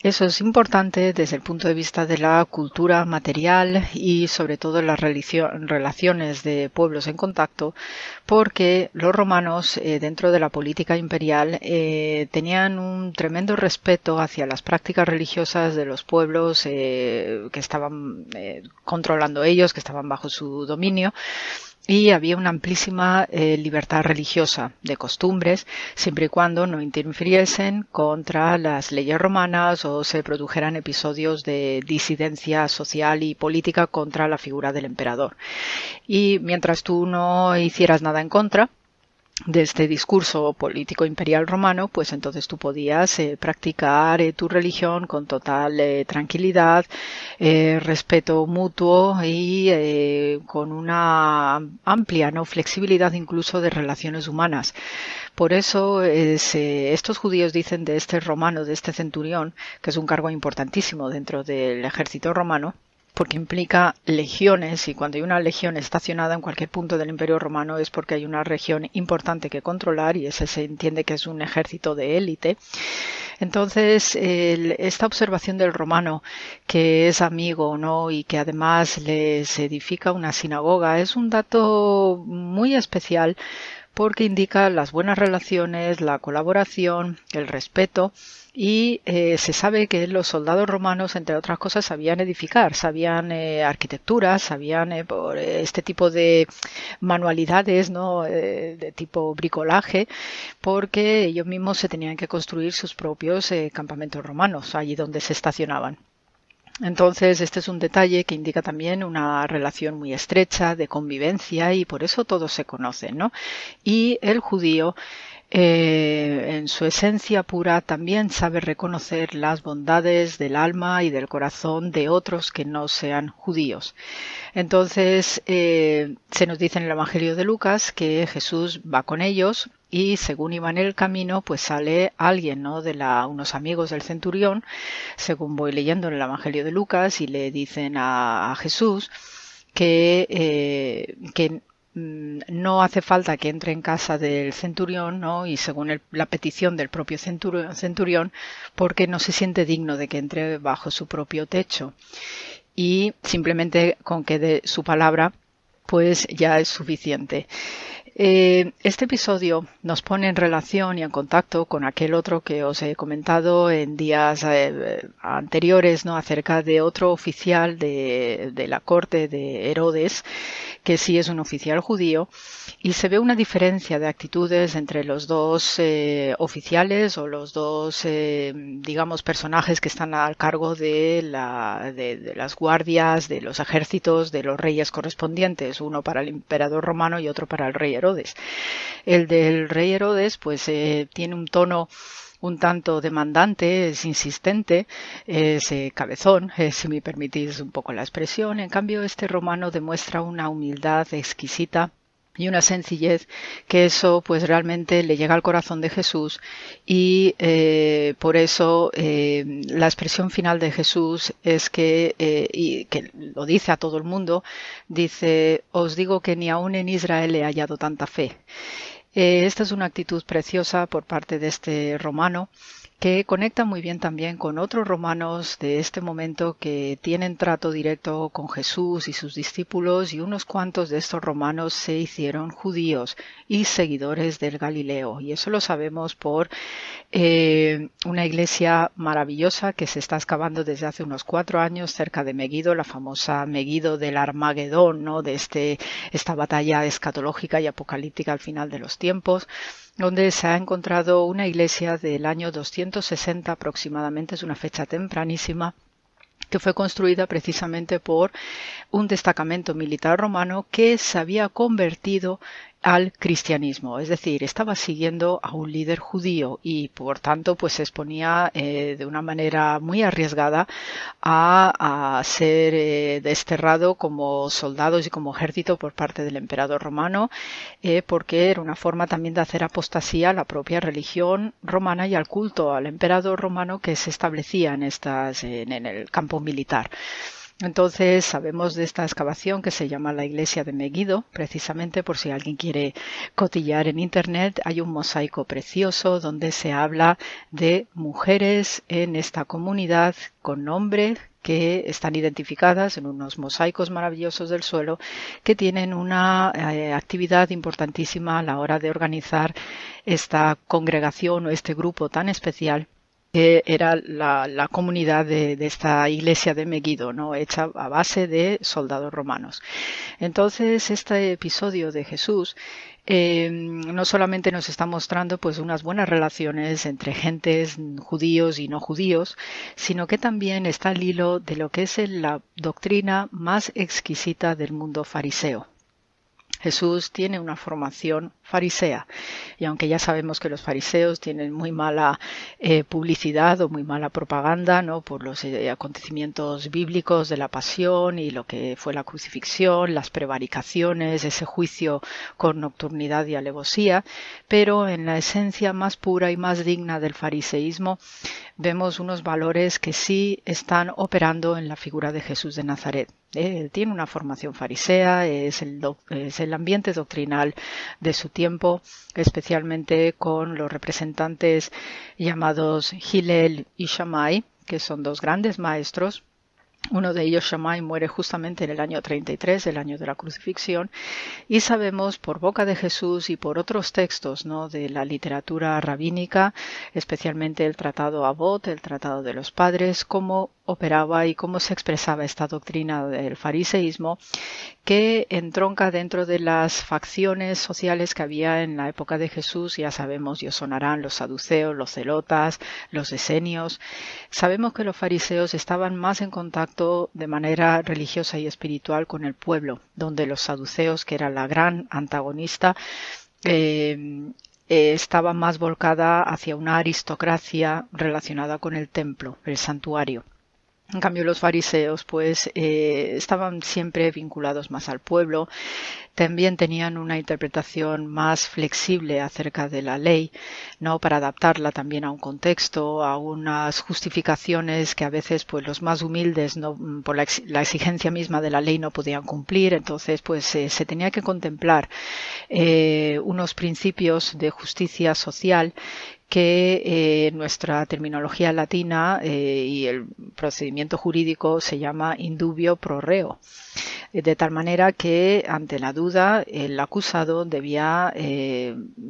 S7: Eso es importante desde el punto de vista de la cultura material y sobre todo las relaciones de pueblos en contacto, porque los romanos eh, dentro de la política imperial eh, tenían un tremendo respeto hacia las prácticas religiosas de los pueblos eh, que estaban controlando ellos, que estaban bajo su dominio y había una amplísima eh, libertad religiosa de costumbres, siempre y cuando no interfiriesen contra las leyes romanas o se produjeran episodios de disidencia social y política contra la figura del emperador. Y mientras tú no hicieras nada en contra, de este discurso político imperial romano, pues entonces tú podías eh, practicar eh, tu religión con total eh, tranquilidad, respeto mutuo y con una amplia no flexibilidad incluso de relaciones humanas. Por eso es, estos judíos dicen de este romano, de este centurión, que es un cargo importantísimo dentro del ejército romano, porque implica legiones y cuando hay una legión estacionada en cualquier punto del Imperio Romano es porque hay una región importante que controlar y ese se entiende que es un ejército de élite. Entonces, el, esta observación del romano, que es amigo, ¿no? Y que además les edifica una sinagoga, es un dato muy especial porque indica las buenas relaciones, la colaboración, el respeto y eh, se sabe que los soldados romanos, entre otras cosas, sabían edificar, sabían eh, arquitectura, sabían eh, por este tipo de manualidades, ¿no? Eh, de tipo bricolaje, porque ellos mismos se tenían que construir sus propios campamentos romanos, allí donde se estacionaban. Entonces, este es un detalle que indica también una relación muy estrecha de convivencia y por eso todos se conocen, ¿no? Y el judío eh, en su esencia pura también sabe reconocer las bondades del alma y del corazón de otros que no sean judíos. Entonces, eh, se nos dice en el Evangelio de Lucas que Jesús va con ellos y según iban el camino, pues sale alguien, ¿no? De la, unos amigos del centurión, según voy leyendo en el Evangelio de Lucas, y le dicen a, a Jesús que, eh, que no hace falta que entre en casa del centurión, ¿no? Y según la petición del propio centurión, porque no se siente digno de que entre bajo su propio techo. Y simplemente con que de su palabra, pues ya es suficiente. Eh, este episodio nos pone en relación y en contacto con aquel otro que os he comentado en días eh, anteriores, ¿no? Acerca de otro oficial de, la corte de Herodes, que sí es un oficial judío, y se ve una diferencia de actitudes entre los dos eh, oficiales o los dos, eh, digamos, personajes que están al cargo de, la, de, de las guardias, de los ejércitos, de los reyes correspondientes, uno para el emperador romano y otro para el rey Herodes. El del rey Herodes, pues eh, tiene un tono un tanto demandante, es insistente, es eh, cabezón, eh, si me permitís un poco la expresión. En cambio, este romano demuestra una humildad exquisita y una sencillez que eso pues realmente le llega al corazón de Jesús y eh, por eso la expresión final de Jesús es que y que lo dice a todo el mundo dice os digo que ni aún en Israel he hallado tanta fe esta es una actitud preciosa por parte de este romano que conecta muy bien también con otros romanos de este momento que tienen trato directo con Jesús y sus discípulos y unos cuantos de estos romanos se hicieron judíos y seguidores del Galileo. Y eso lo sabemos por eh, una iglesia maravillosa que se está excavando desde hace unos cuatro años cerca de Megiddo, la famosa Megiddo del Armagedón, ¿no? de este, esta batalla escatológica y apocalíptica al final de los tiempos donde se ha encontrado una iglesia del año 260 aproximadamente, es una fecha tempranísima, que fue construida precisamente por un destacamento militar romano que se había convertido al cristianismo, es decir, estaba siguiendo a un líder judío y por tanto pues se exponía eh, de una manera muy arriesgada a, ser eh, desterrado como soldados y como ejército por parte del emperador romano eh, porque era una forma también de hacer apostasía a la propia religión romana y al culto al emperador romano que se establecía en estas en el campo militar. Entonces sabemos de esta excavación que se llama la iglesia de Megiddo, precisamente por si alguien quiere cotillar en internet, hay un mosaico precioso donde se habla de mujeres en esta comunidad con nombre que están identificadas en unos mosaicos maravillosos del suelo que tienen una eh, actividad importantísima a la hora de organizar esta congregación o este grupo tan especial que era la, comunidad de, esta iglesia de Megiddo, ¿no? hecha a base de soldados romanos. Entonces, este episodio de Jesús eh, no solamente nos está mostrando pues unas buenas relaciones entre gentes judíos y no judíos, sino que también está al hilo de lo que es la doctrina más exquisita del mundo fariseo. Jesús tiene una formación farisea. Y aunque ya sabemos que los fariseos tienen muy mala eh, publicidad o muy mala propaganda, ¿no? Por los eh, acontecimientos bíblicos de la pasión y lo que fue la crucifixión, las prevaricaciones, ese juicio con nocturnidad y alevosía, pero en la esencia más pura y más digna del fariseísmo vemos unos valores que sí están operando en la figura de Jesús de Nazaret. Él tiene una formación farisea, es el, es el ambiente doctrinal de su tiempo, especialmente con los representantes llamados Hillel y Shammai, que son dos grandes maestros uno de ellos, Shammai, muere justamente en el año 33, el año de la crucifixión, y sabemos por boca de Jesús y por otros textos ¿no? de la literatura rabínica, especialmente el Tratado Abot, el Tratado de los Padres, cómo operaba y cómo se expresaba esta doctrina del fariseísmo, que entronca dentro de las facciones sociales que había en la época de Jesús, ya sabemos, y sonarán los saduceos, los celotas, los esenios. Sabemos que los fariseos estaban más en contacto de manera religiosa y espiritual con el pueblo, donde los saduceos, que era la gran antagonista, eh, estaba más volcada hacia una aristocracia relacionada con el templo, el santuario. En cambio, los fariseos, pues, eh, estaban siempre vinculados más al pueblo, también tenían una interpretación más flexible acerca de la ley, no para adaptarla también a un contexto, a unas justificaciones que a veces pues los más humildes no por la, exigencia misma de la ley no podían cumplir, entonces pues se tenía que contemplar eh, unos principios de justicia social que eh, nuestra terminología latina eh, y el procedimiento jurídico se llama indubio pro reo, eh, de tal manera que ante la duda el acusado debía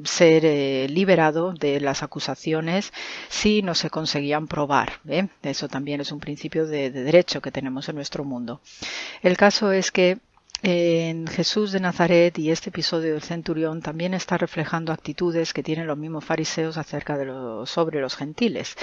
S7: ser liberado de las acusaciones si no se conseguían probar. Eso también es un principio de derecho que tenemos en nuestro mundo. El caso es que en Jesús de Nazaret y este episodio del centurión también está reflejando actitudes que tienen los mismos fariseos acerca de los, sobre los gentiles.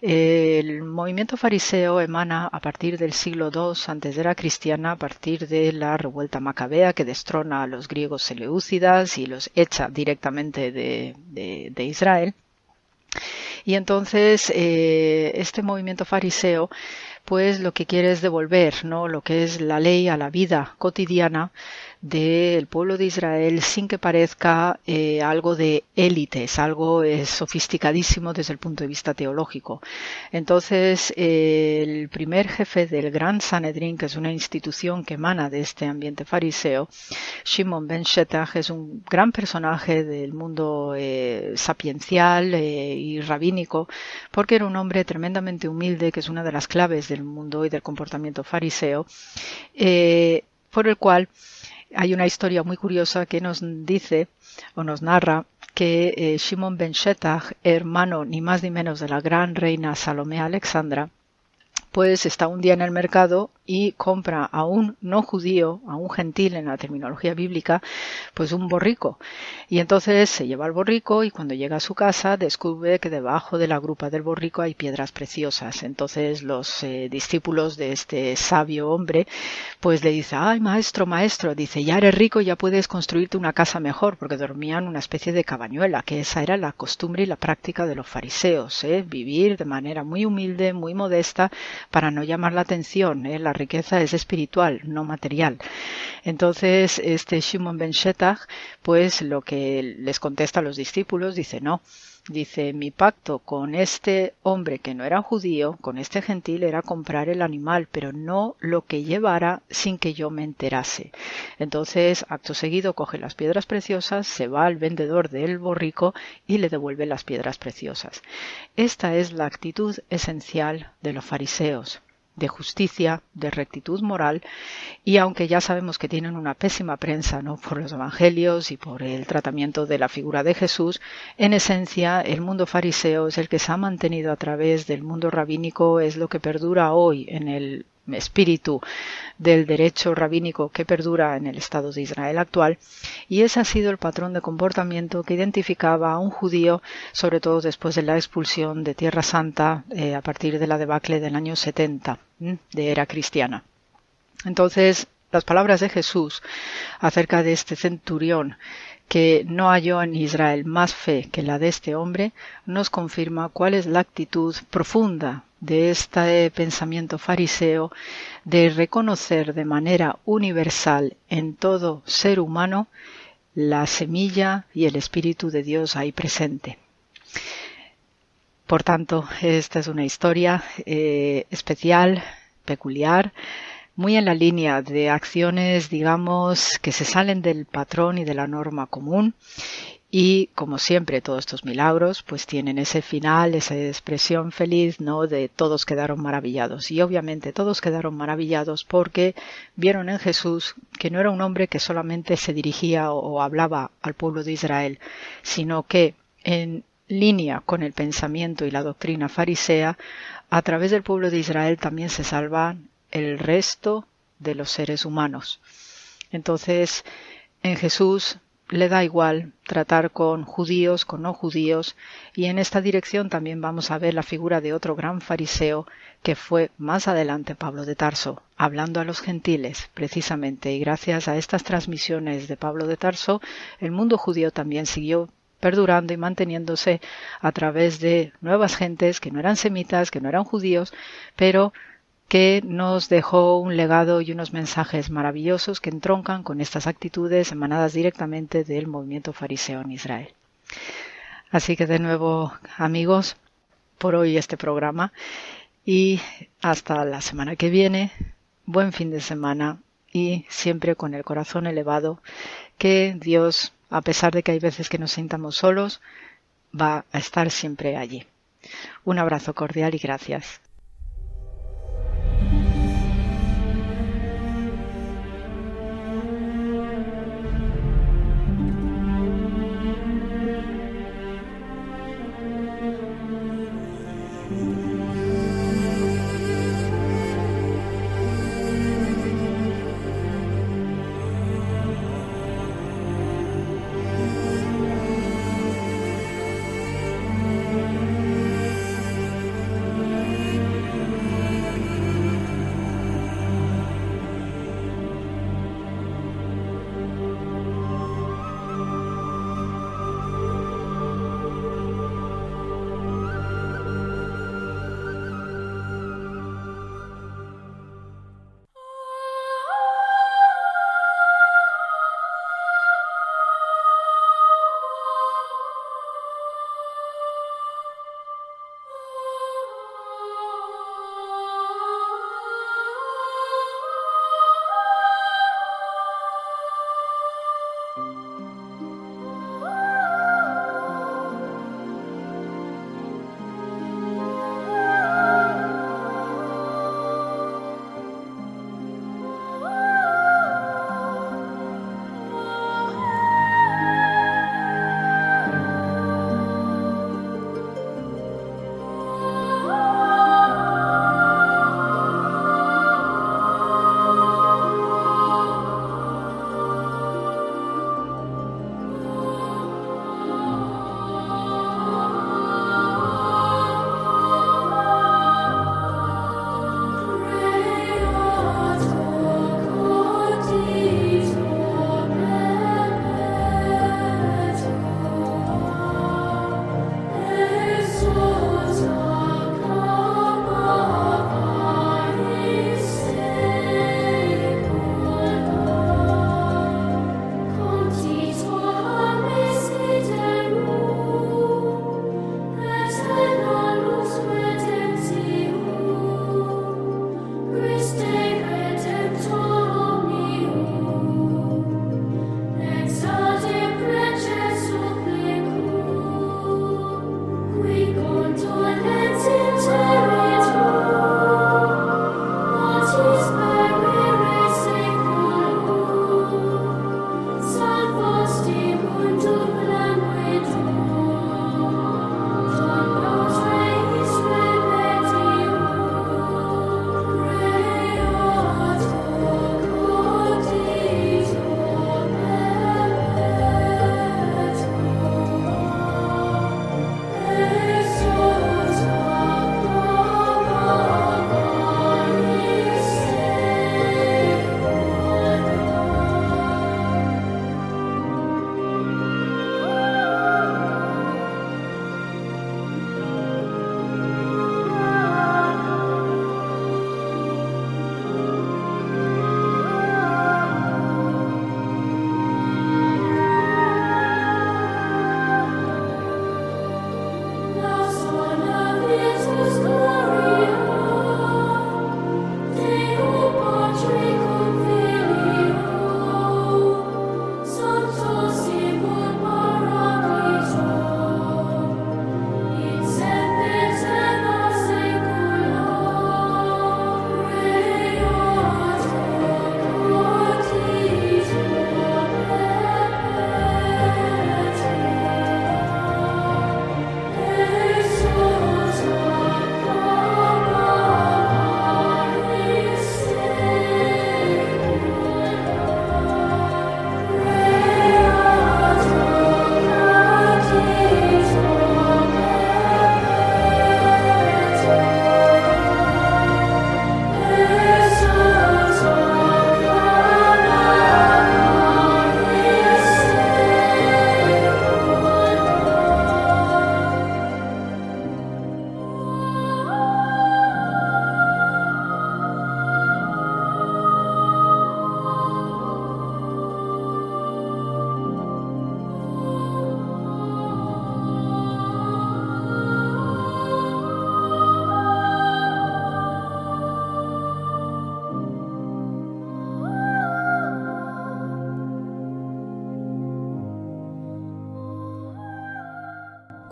S7: El movimiento fariseo emana a partir del siglo II antes de la cristiana, a partir de la revuelta macabea que destrona a los griegos seleucidas y los echa directamente de, Israel. Y entonces eh, este movimiento fariseo pues lo que quiere es devolver, ¿no? Lo que es la ley a la vida cotidiana del pueblo de Israel sin que parezca eh, algo de élites, algo eh, sofisticadísimo desde el punto de vista teológico. Entonces, eh, el primer jefe del Gran Sanedrín, que es una institución que emana de este ambiente fariseo, Shimon ben Shetach, es un gran personaje del mundo sapiencial y rabínico, porque era un hombre tremendamente humilde, que es una de las claves del mundo y del comportamiento fariseo, por el cual hay una historia muy curiosa que nos dice o nos narra que eh, Shimon ben Shetach, hermano ni más ni menos de la gran reina Salomé Alexandra, pues está un día en el mercado y compra a un no judío, a un gentil en la terminología bíblica, pues un borrico. Y entonces se lleva al borrico y cuando llega a su casa descubre que debajo de la grupa del borrico hay piedras preciosas. Entonces los eh, discípulos de este sabio hombre pues le dice, ay maestro, maestro, dice, ya eres rico, ya puedes construirte una casa mejor, porque dormían una especie de cabañuela, que esa era la costumbre y la práctica de los fariseos, ¿eh? vivir de manera muy humilde, muy modesta, para no llamar la atención. ¿eh? La riqueza es espiritual, no material. Entonces, este Shimon ben Shetach, pues lo que les contesta a los discípulos, dice, no, Dice, mi pacto con este hombre que no era judío, con este gentil, era comprar el animal, pero no lo que llevara sin que yo me enterase. Entonces, acto seguido, coge las piedras preciosas, se va al vendedor del borrico y le devuelve las piedras preciosas. Esta es la actitud esencial de los fariseos de justicia, de rectitud moral, y aunque ya sabemos que tienen una pésima prensa ¿no? por los evangelios y por el tratamiento de la figura de Jesús, en esencia el mundo fariseo es el que se ha mantenido a través del mundo rabínico, es lo que perdura hoy en el espíritu del derecho rabínico que perdura en el Estado de Israel actual, y ese ha sido el patrón de comportamiento que identificaba a un judío, sobre todo después de la expulsión de Tierra Santa eh, a partir de la debacle del año 70 de era cristiana. Entonces, las palabras de Jesús acerca de este centurión que no halló en Israel más fe que la de este hombre, nos confirma cuál es la actitud profunda de este pensamiento fariseo de reconocer de manera universal en todo ser humano la semilla y el Espíritu de Dios ahí presente. Por tanto, esta es una historia eh, especial, peculiar, muy en la línea de acciones, digamos, que se salen del patrón y de la norma común y como siempre, todos estos milagros pues tienen ese final, esa expresión feliz, ¿no? De todos quedaron maravillados. Y obviamente todos quedaron maravillados porque vieron en Jesús que no era un hombre que solamente se dirigía o hablaba al pueblo de Israel, sino que en línea con el pensamiento y la doctrina farisea, a través del pueblo de Israel también se salvan el resto de los seres humanos. Entonces, en Jesús le da igual tratar con judíos, con no judíos, y en esta dirección también vamos a ver la figura de otro gran fariseo que fue más adelante Pablo de Tarso, hablando a los gentiles, precisamente, y gracias a estas transmisiones de Pablo de Tarso, el mundo judío también siguió perdurando y manteniéndose a través de nuevas gentes que no eran semitas, que no eran judíos, pero que nos dejó un legado y unos mensajes maravillosos que entroncan con estas actitudes emanadas directamente del movimiento fariseo en Israel. Así que de nuevo, amigos, por hoy este programa y hasta la semana que viene. Buen fin de semana y siempre con el corazón elevado que Dios, a pesar de que hay veces que nos sintamos solos, va a estar siempre allí. Un abrazo cordial y gracias.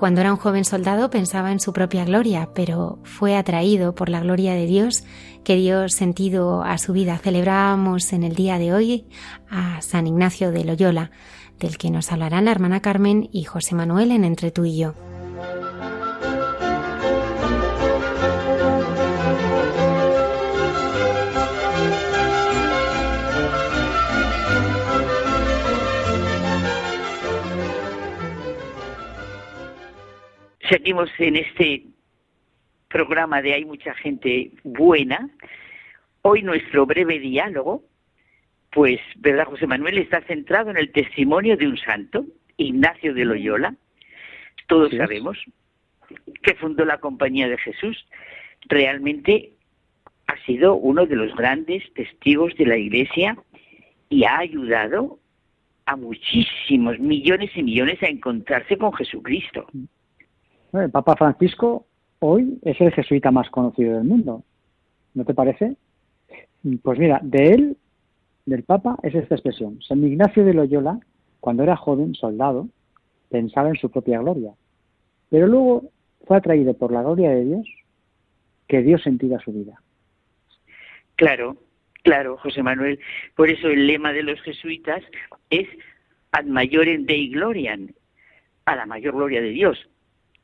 S1: Cuando era un joven soldado pensaba en su propia gloria, pero fue atraído por la gloria de Dios que dio sentido a su vida. Celebramos en el día de hoy a San Ignacio de Loyola, del que nos hablarán la hermana Carmen y José Manuel en Entre tú y yo.
S8: En este programa de Hay mucha gente buena. Hoy nuestro breve diálogo, pues, ¿verdad, José Manuel? Está centrado en el testimonio de un santo, Ignacio de Loyola. Todos sabemos que fundó la Compañía de Jesús. Realmente ha sido uno de los grandes testigos de la Iglesia y ha ayudado a muchísimos millones y millones a encontrarse con Jesucristo.
S9: El Papa Francisco hoy es el jesuita más conocido del mundo. ¿No te parece? Pues mira, de él, del Papa, es esta expresión. San Ignacio de Loyola, cuando era joven, soldado, pensaba en su propia gloria. Pero luego fue atraído por la gloria de Dios que dio sentido a su vida.
S8: Claro, claro, José Manuel. Por eso el lema de los jesuitas es ad maiorem Dei gloriam, a la mayor gloria de Dios.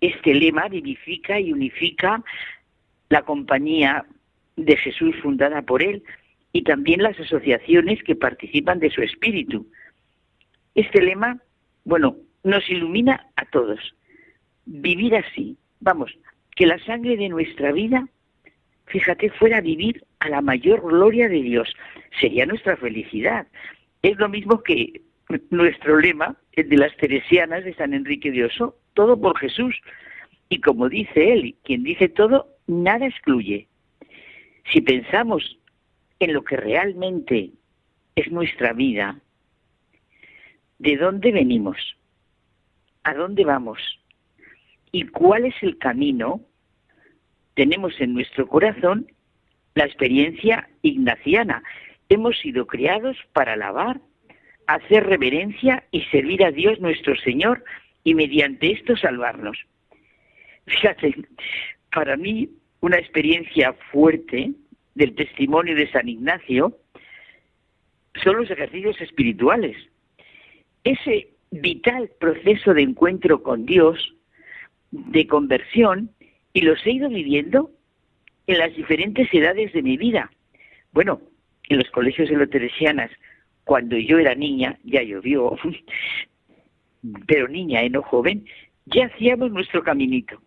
S8: Este lema vivifica y unifica la compañía de Jesús fundada por él y también las asociaciones que participan de su espíritu. Este lema, bueno, nos ilumina a todos. Vivir así, vamos, que la sangre de nuestra vida, fíjate, fuera vivir a la mayor gloria de Dios. Sería nuestra felicidad. Es lo mismo que nuestro lema, el de las teresianas de San Enrique de Oso, todo por Jesús. Y como dice él, quien dice todo, nada excluye. Si pensamos en lo que realmente es nuestra vida, ¿de dónde venimos? ¿A dónde vamos? ¿Y cuál es el camino? Tenemos en nuestro corazón la experiencia ignaciana. Hemos sido creados para alabar, hacer reverencia y servir a Dios nuestro Señor y mediante esto salvarnos. Fíjate, para mí una experiencia fuerte del testimonio de San Ignacio son los ejercicios espirituales. Ese vital proceso de encuentro con Dios, de conversión, y los he ido viviendo en las diferentes edades de mi vida. Bueno, en los colegios de teresianas, cuando yo era niña, ya llovió, pero niña, y no joven, ya hacíamos nuestro caminito.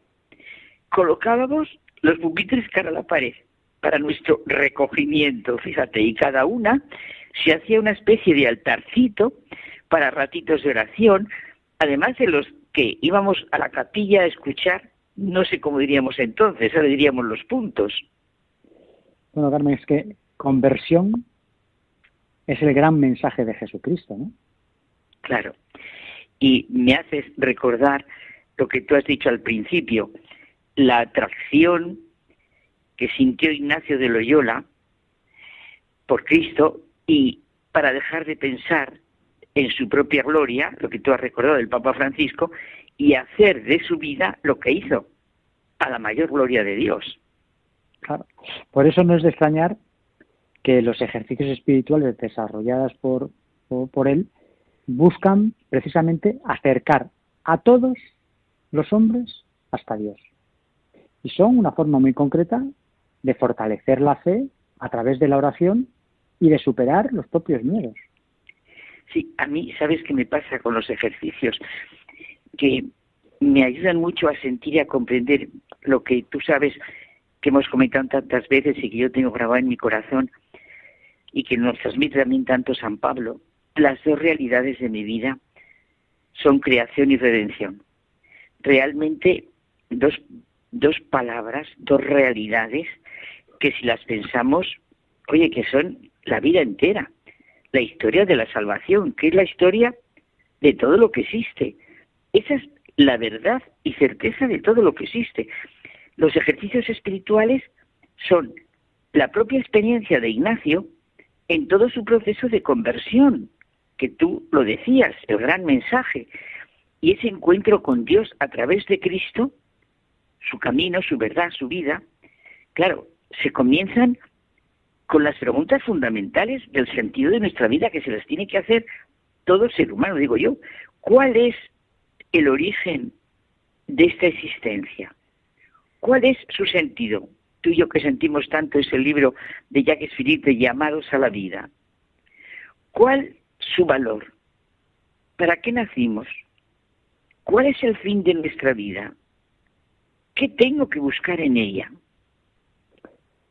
S8: Colocábamos los pupitres cara a la pared para nuestro recogimiento, fíjate, y cada una se hacía una especie de altarcito para ratitos de oración, además de los que íbamos a la capilla a escuchar, no sé cómo diríamos entonces, ahora diríamos los puntos.
S9: Bueno, Carmen, es que conversión es el gran mensaje de Jesucristo, ¿no?
S8: Claro y me haces recordar lo que tú has dicho al principio, la atracción que sintió Ignacio de Loyola por Cristo y para dejar de pensar en su propia gloria, lo que tú has recordado del Papa Francisco, y hacer de su vida lo que hizo, a la mayor gloria de Dios.
S9: Claro. Por eso no es de extrañar que los ejercicios espirituales desarrollados por, por él buscan precisamente acercar a todos los hombres hasta Dios. Y son una forma muy concreta de fortalecer la fe a través de la oración y de superar los propios miedos.
S8: Sí, a mí, ¿sabes qué me pasa con los ejercicios? Que me ayudan mucho a sentir y a comprender lo que tú sabes que hemos comentado tantas veces y que yo tengo grabado en mi corazón y que nos transmite también tanto San Pablo, las dos realidades de mi vida son creación y redención. Realmente dos, dos palabras, dos realidades que si las pensamos, oye, que son la vida entera, la historia de la salvación, que es la historia de todo lo que existe. Esa es la verdad y certeza de todo lo que existe. Los ejercicios espirituales son la propia experiencia de Ignacio en todo su proceso de conversión, que tú lo decías, el gran mensaje. y ese encuentro con Dios a través de Cristo, su camino, su verdad, su vida, claro, se comienzan con las preguntas fundamentales del sentido de nuestra vida que se las tiene que hacer todo ser humano, digo yo. ¿Cuál es el origen de esta existencia? ¿Cuál es su sentido? Tú y yo que sentimos tanto ese libro de Jacques Philippe, Llamados a la vida. ¿Cuál su valor? ¿Para qué nacimos? ¿Cuál es el fin de nuestra vida? ¿Qué tengo que buscar en ella?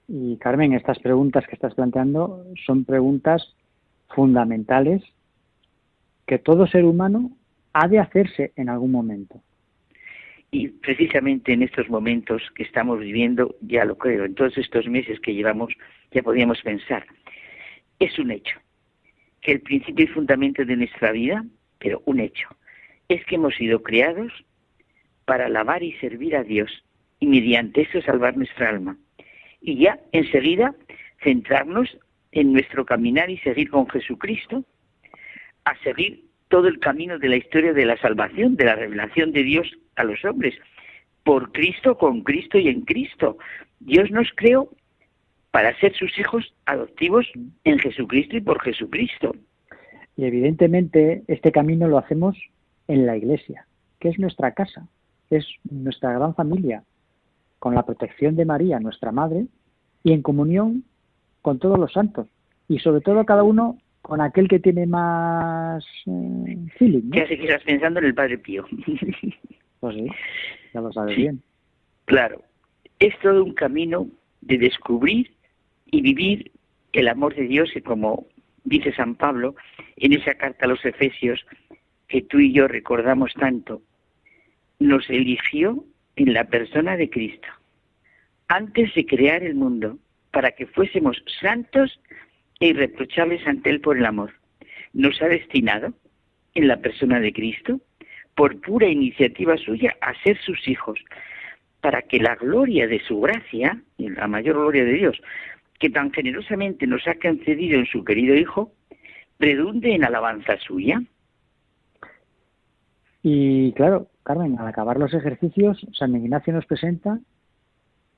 S9: Y Carmen, estas preguntas que estás planteando son preguntas fundamentales que todo ser humano ha de hacerse en algún momento.
S8: Y precisamente en estos momentos que estamos viviendo, ya lo creo, en todos estos meses que llevamos, ya podíamos pensar, es un hecho, que el principio y fundamento de nuestra vida, pero un hecho, es que hemos sido creados para alabar y servir a Dios y mediante eso salvar nuestra alma. Y ya enseguida centrarnos en nuestro caminar y seguir con Jesucristo, a seguir todo el camino de la historia de la salvación, de la revelación de Dios a los hombres, por Cristo, con Cristo y en Cristo. Dios nos creó para ser sus hijos adoptivos en Jesucristo y por Jesucristo.
S9: Y evidentemente este camino lo hacemos en la iglesia, que es nuestra casa, es nuestra gran familia, con la protección de María, nuestra Madre, y en comunión con todos los santos. Y sobre todo cada uno con aquel que tiene más eh, feeling.
S8: ¿no? que estás pensando en el Padre Pío.
S9: pues sí, ya lo sabes bien.
S8: Claro, es todo un camino de descubrir y vivir el amor de Dios y como dice San Pablo en esa carta a los Efesios que tú y yo recordamos tanto, nos eligió en la persona de Cristo antes de crear el mundo para que fuésemos santos e irreprochables ante Él por el amor. Nos ha destinado, en la persona de Cristo, por pura iniciativa suya, a ser sus hijos, para que la gloria de su gracia, la mayor gloria de Dios, que tan generosamente nos ha concedido en su querido Hijo, redunde en alabanza suya.
S9: Y claro, Carmen, al acabar los ejercicios, San Ignacio nos presenta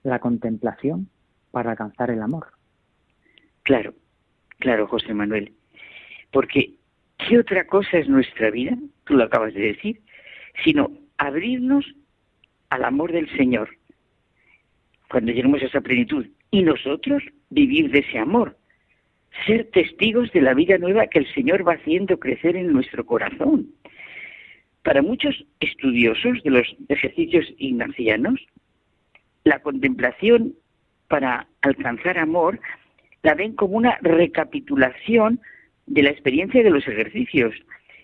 S9: la contemplación para alcanzar el amor.
S8: Claro, Claro, José Manuel. Porque, ¿qué otra cosa es nuestra vida? Tú lo acabas de decir, sino abrirnos al amor del Señor. Cuando lleguemos a esa plenitud. Y nosotros vivir de ese amor. Ser testigos de la vida nueva que el Señor va haciendo crecer en nuestro corazón. Para muchos estudiosos de los ejercicios ignacianos, la contemplación para alcanzar amor la ven como una recapitulación de la experiencia de los ejercicios.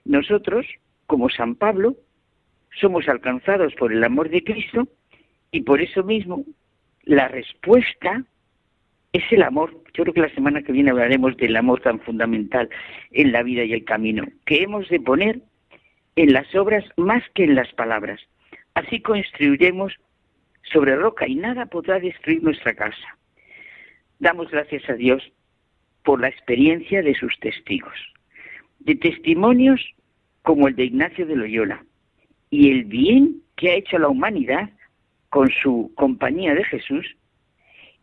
S8: Crosotros, como San Pablo, somos alcanzados por el amor de Cristo y por eso mismo la respuesta es el amor. Yo creo que la semana que viene hablaremos del amor tan fundamental en la vida y el camino, que hemos de poner en las obras más que en las palabras. Así construiremos sobre roca y nada podrá destruir nuestra casa. Damos gracias a Dios por la experiencia de sus testigos, de testimonios como el de Ignacio de Loyola y el bien que ha hecho la humanidad con su compañía de Jesús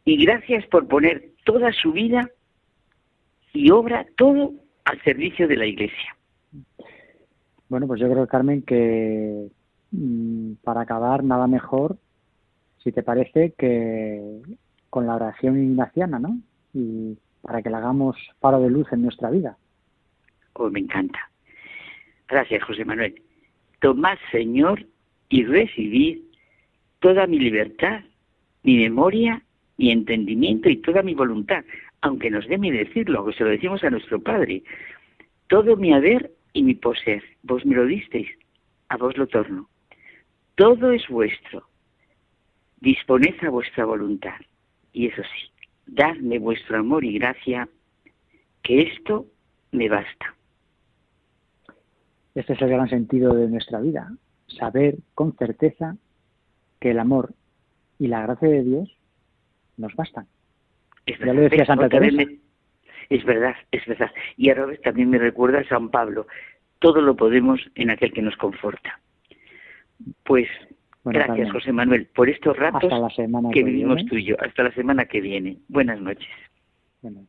S8: y gracias por poner toda su vida y obra todo al servicio de la Iglesia.
S9: Bueno, pues yo creo, Carmen, que mm, para acabar nada mejor, si te parece, que con la oración ignaciana, ¿no? Y para que la hagamos paro de luz en nuestra vida.
S8: Oh, me encanta. Gracias, José Manuel. Tomad, Señor, y recibid toda mi libertad, mi memoria, mi entendimiento y toda mi voluntad, aunque nos dé mi decirlo, que se lo decimos a nuestro Padre. Todo mi haber y mi poseer, vos me lo disteis, a vos lo torno. Todo es vuestro. Disponed a vuestra voluntad. Y eso sí, dadme vuestro amor y gracia, que esto me basta.
S9: Este es el gran sentido de nuestra vida, saber con certeza que el amor y la gracia de Dios nos bastan.
S8: ya lo decía Santa Teresa. es verdad, es verdad. Y a veces también me recuerda a San Pablo, todo lo podemos en aquel que nos conforta. Pues
S9: Bueno,
S8: gracias. José Manuel, por estos ratos
S9: Hasta la semana
S8: que
S9: que
S8: vivimos
S9: viene.
S8: tú y yo. Hasta la semana que viene. Buenas noches.
S9: Bueno.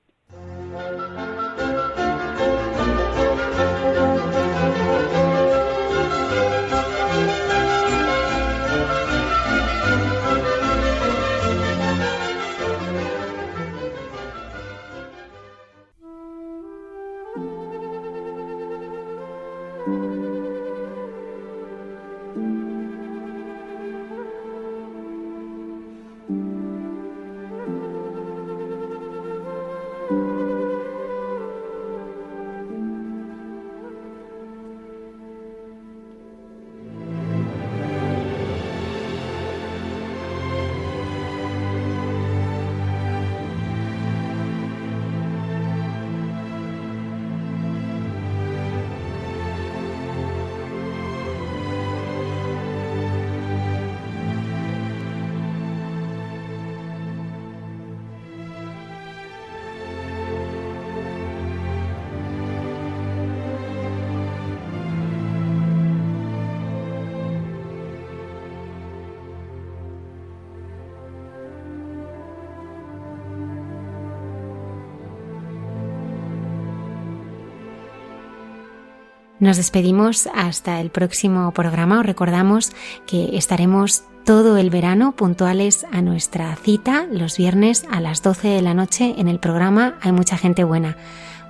S1: Nos despedimos hasta el próximo programa. Os recordamos que estaremos todo el verano puntuales a nuestra cita los viernes a las 12 de la noche en el programa Hay mucha gente buena.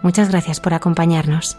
S1: Muchas gracias por acompañarnos.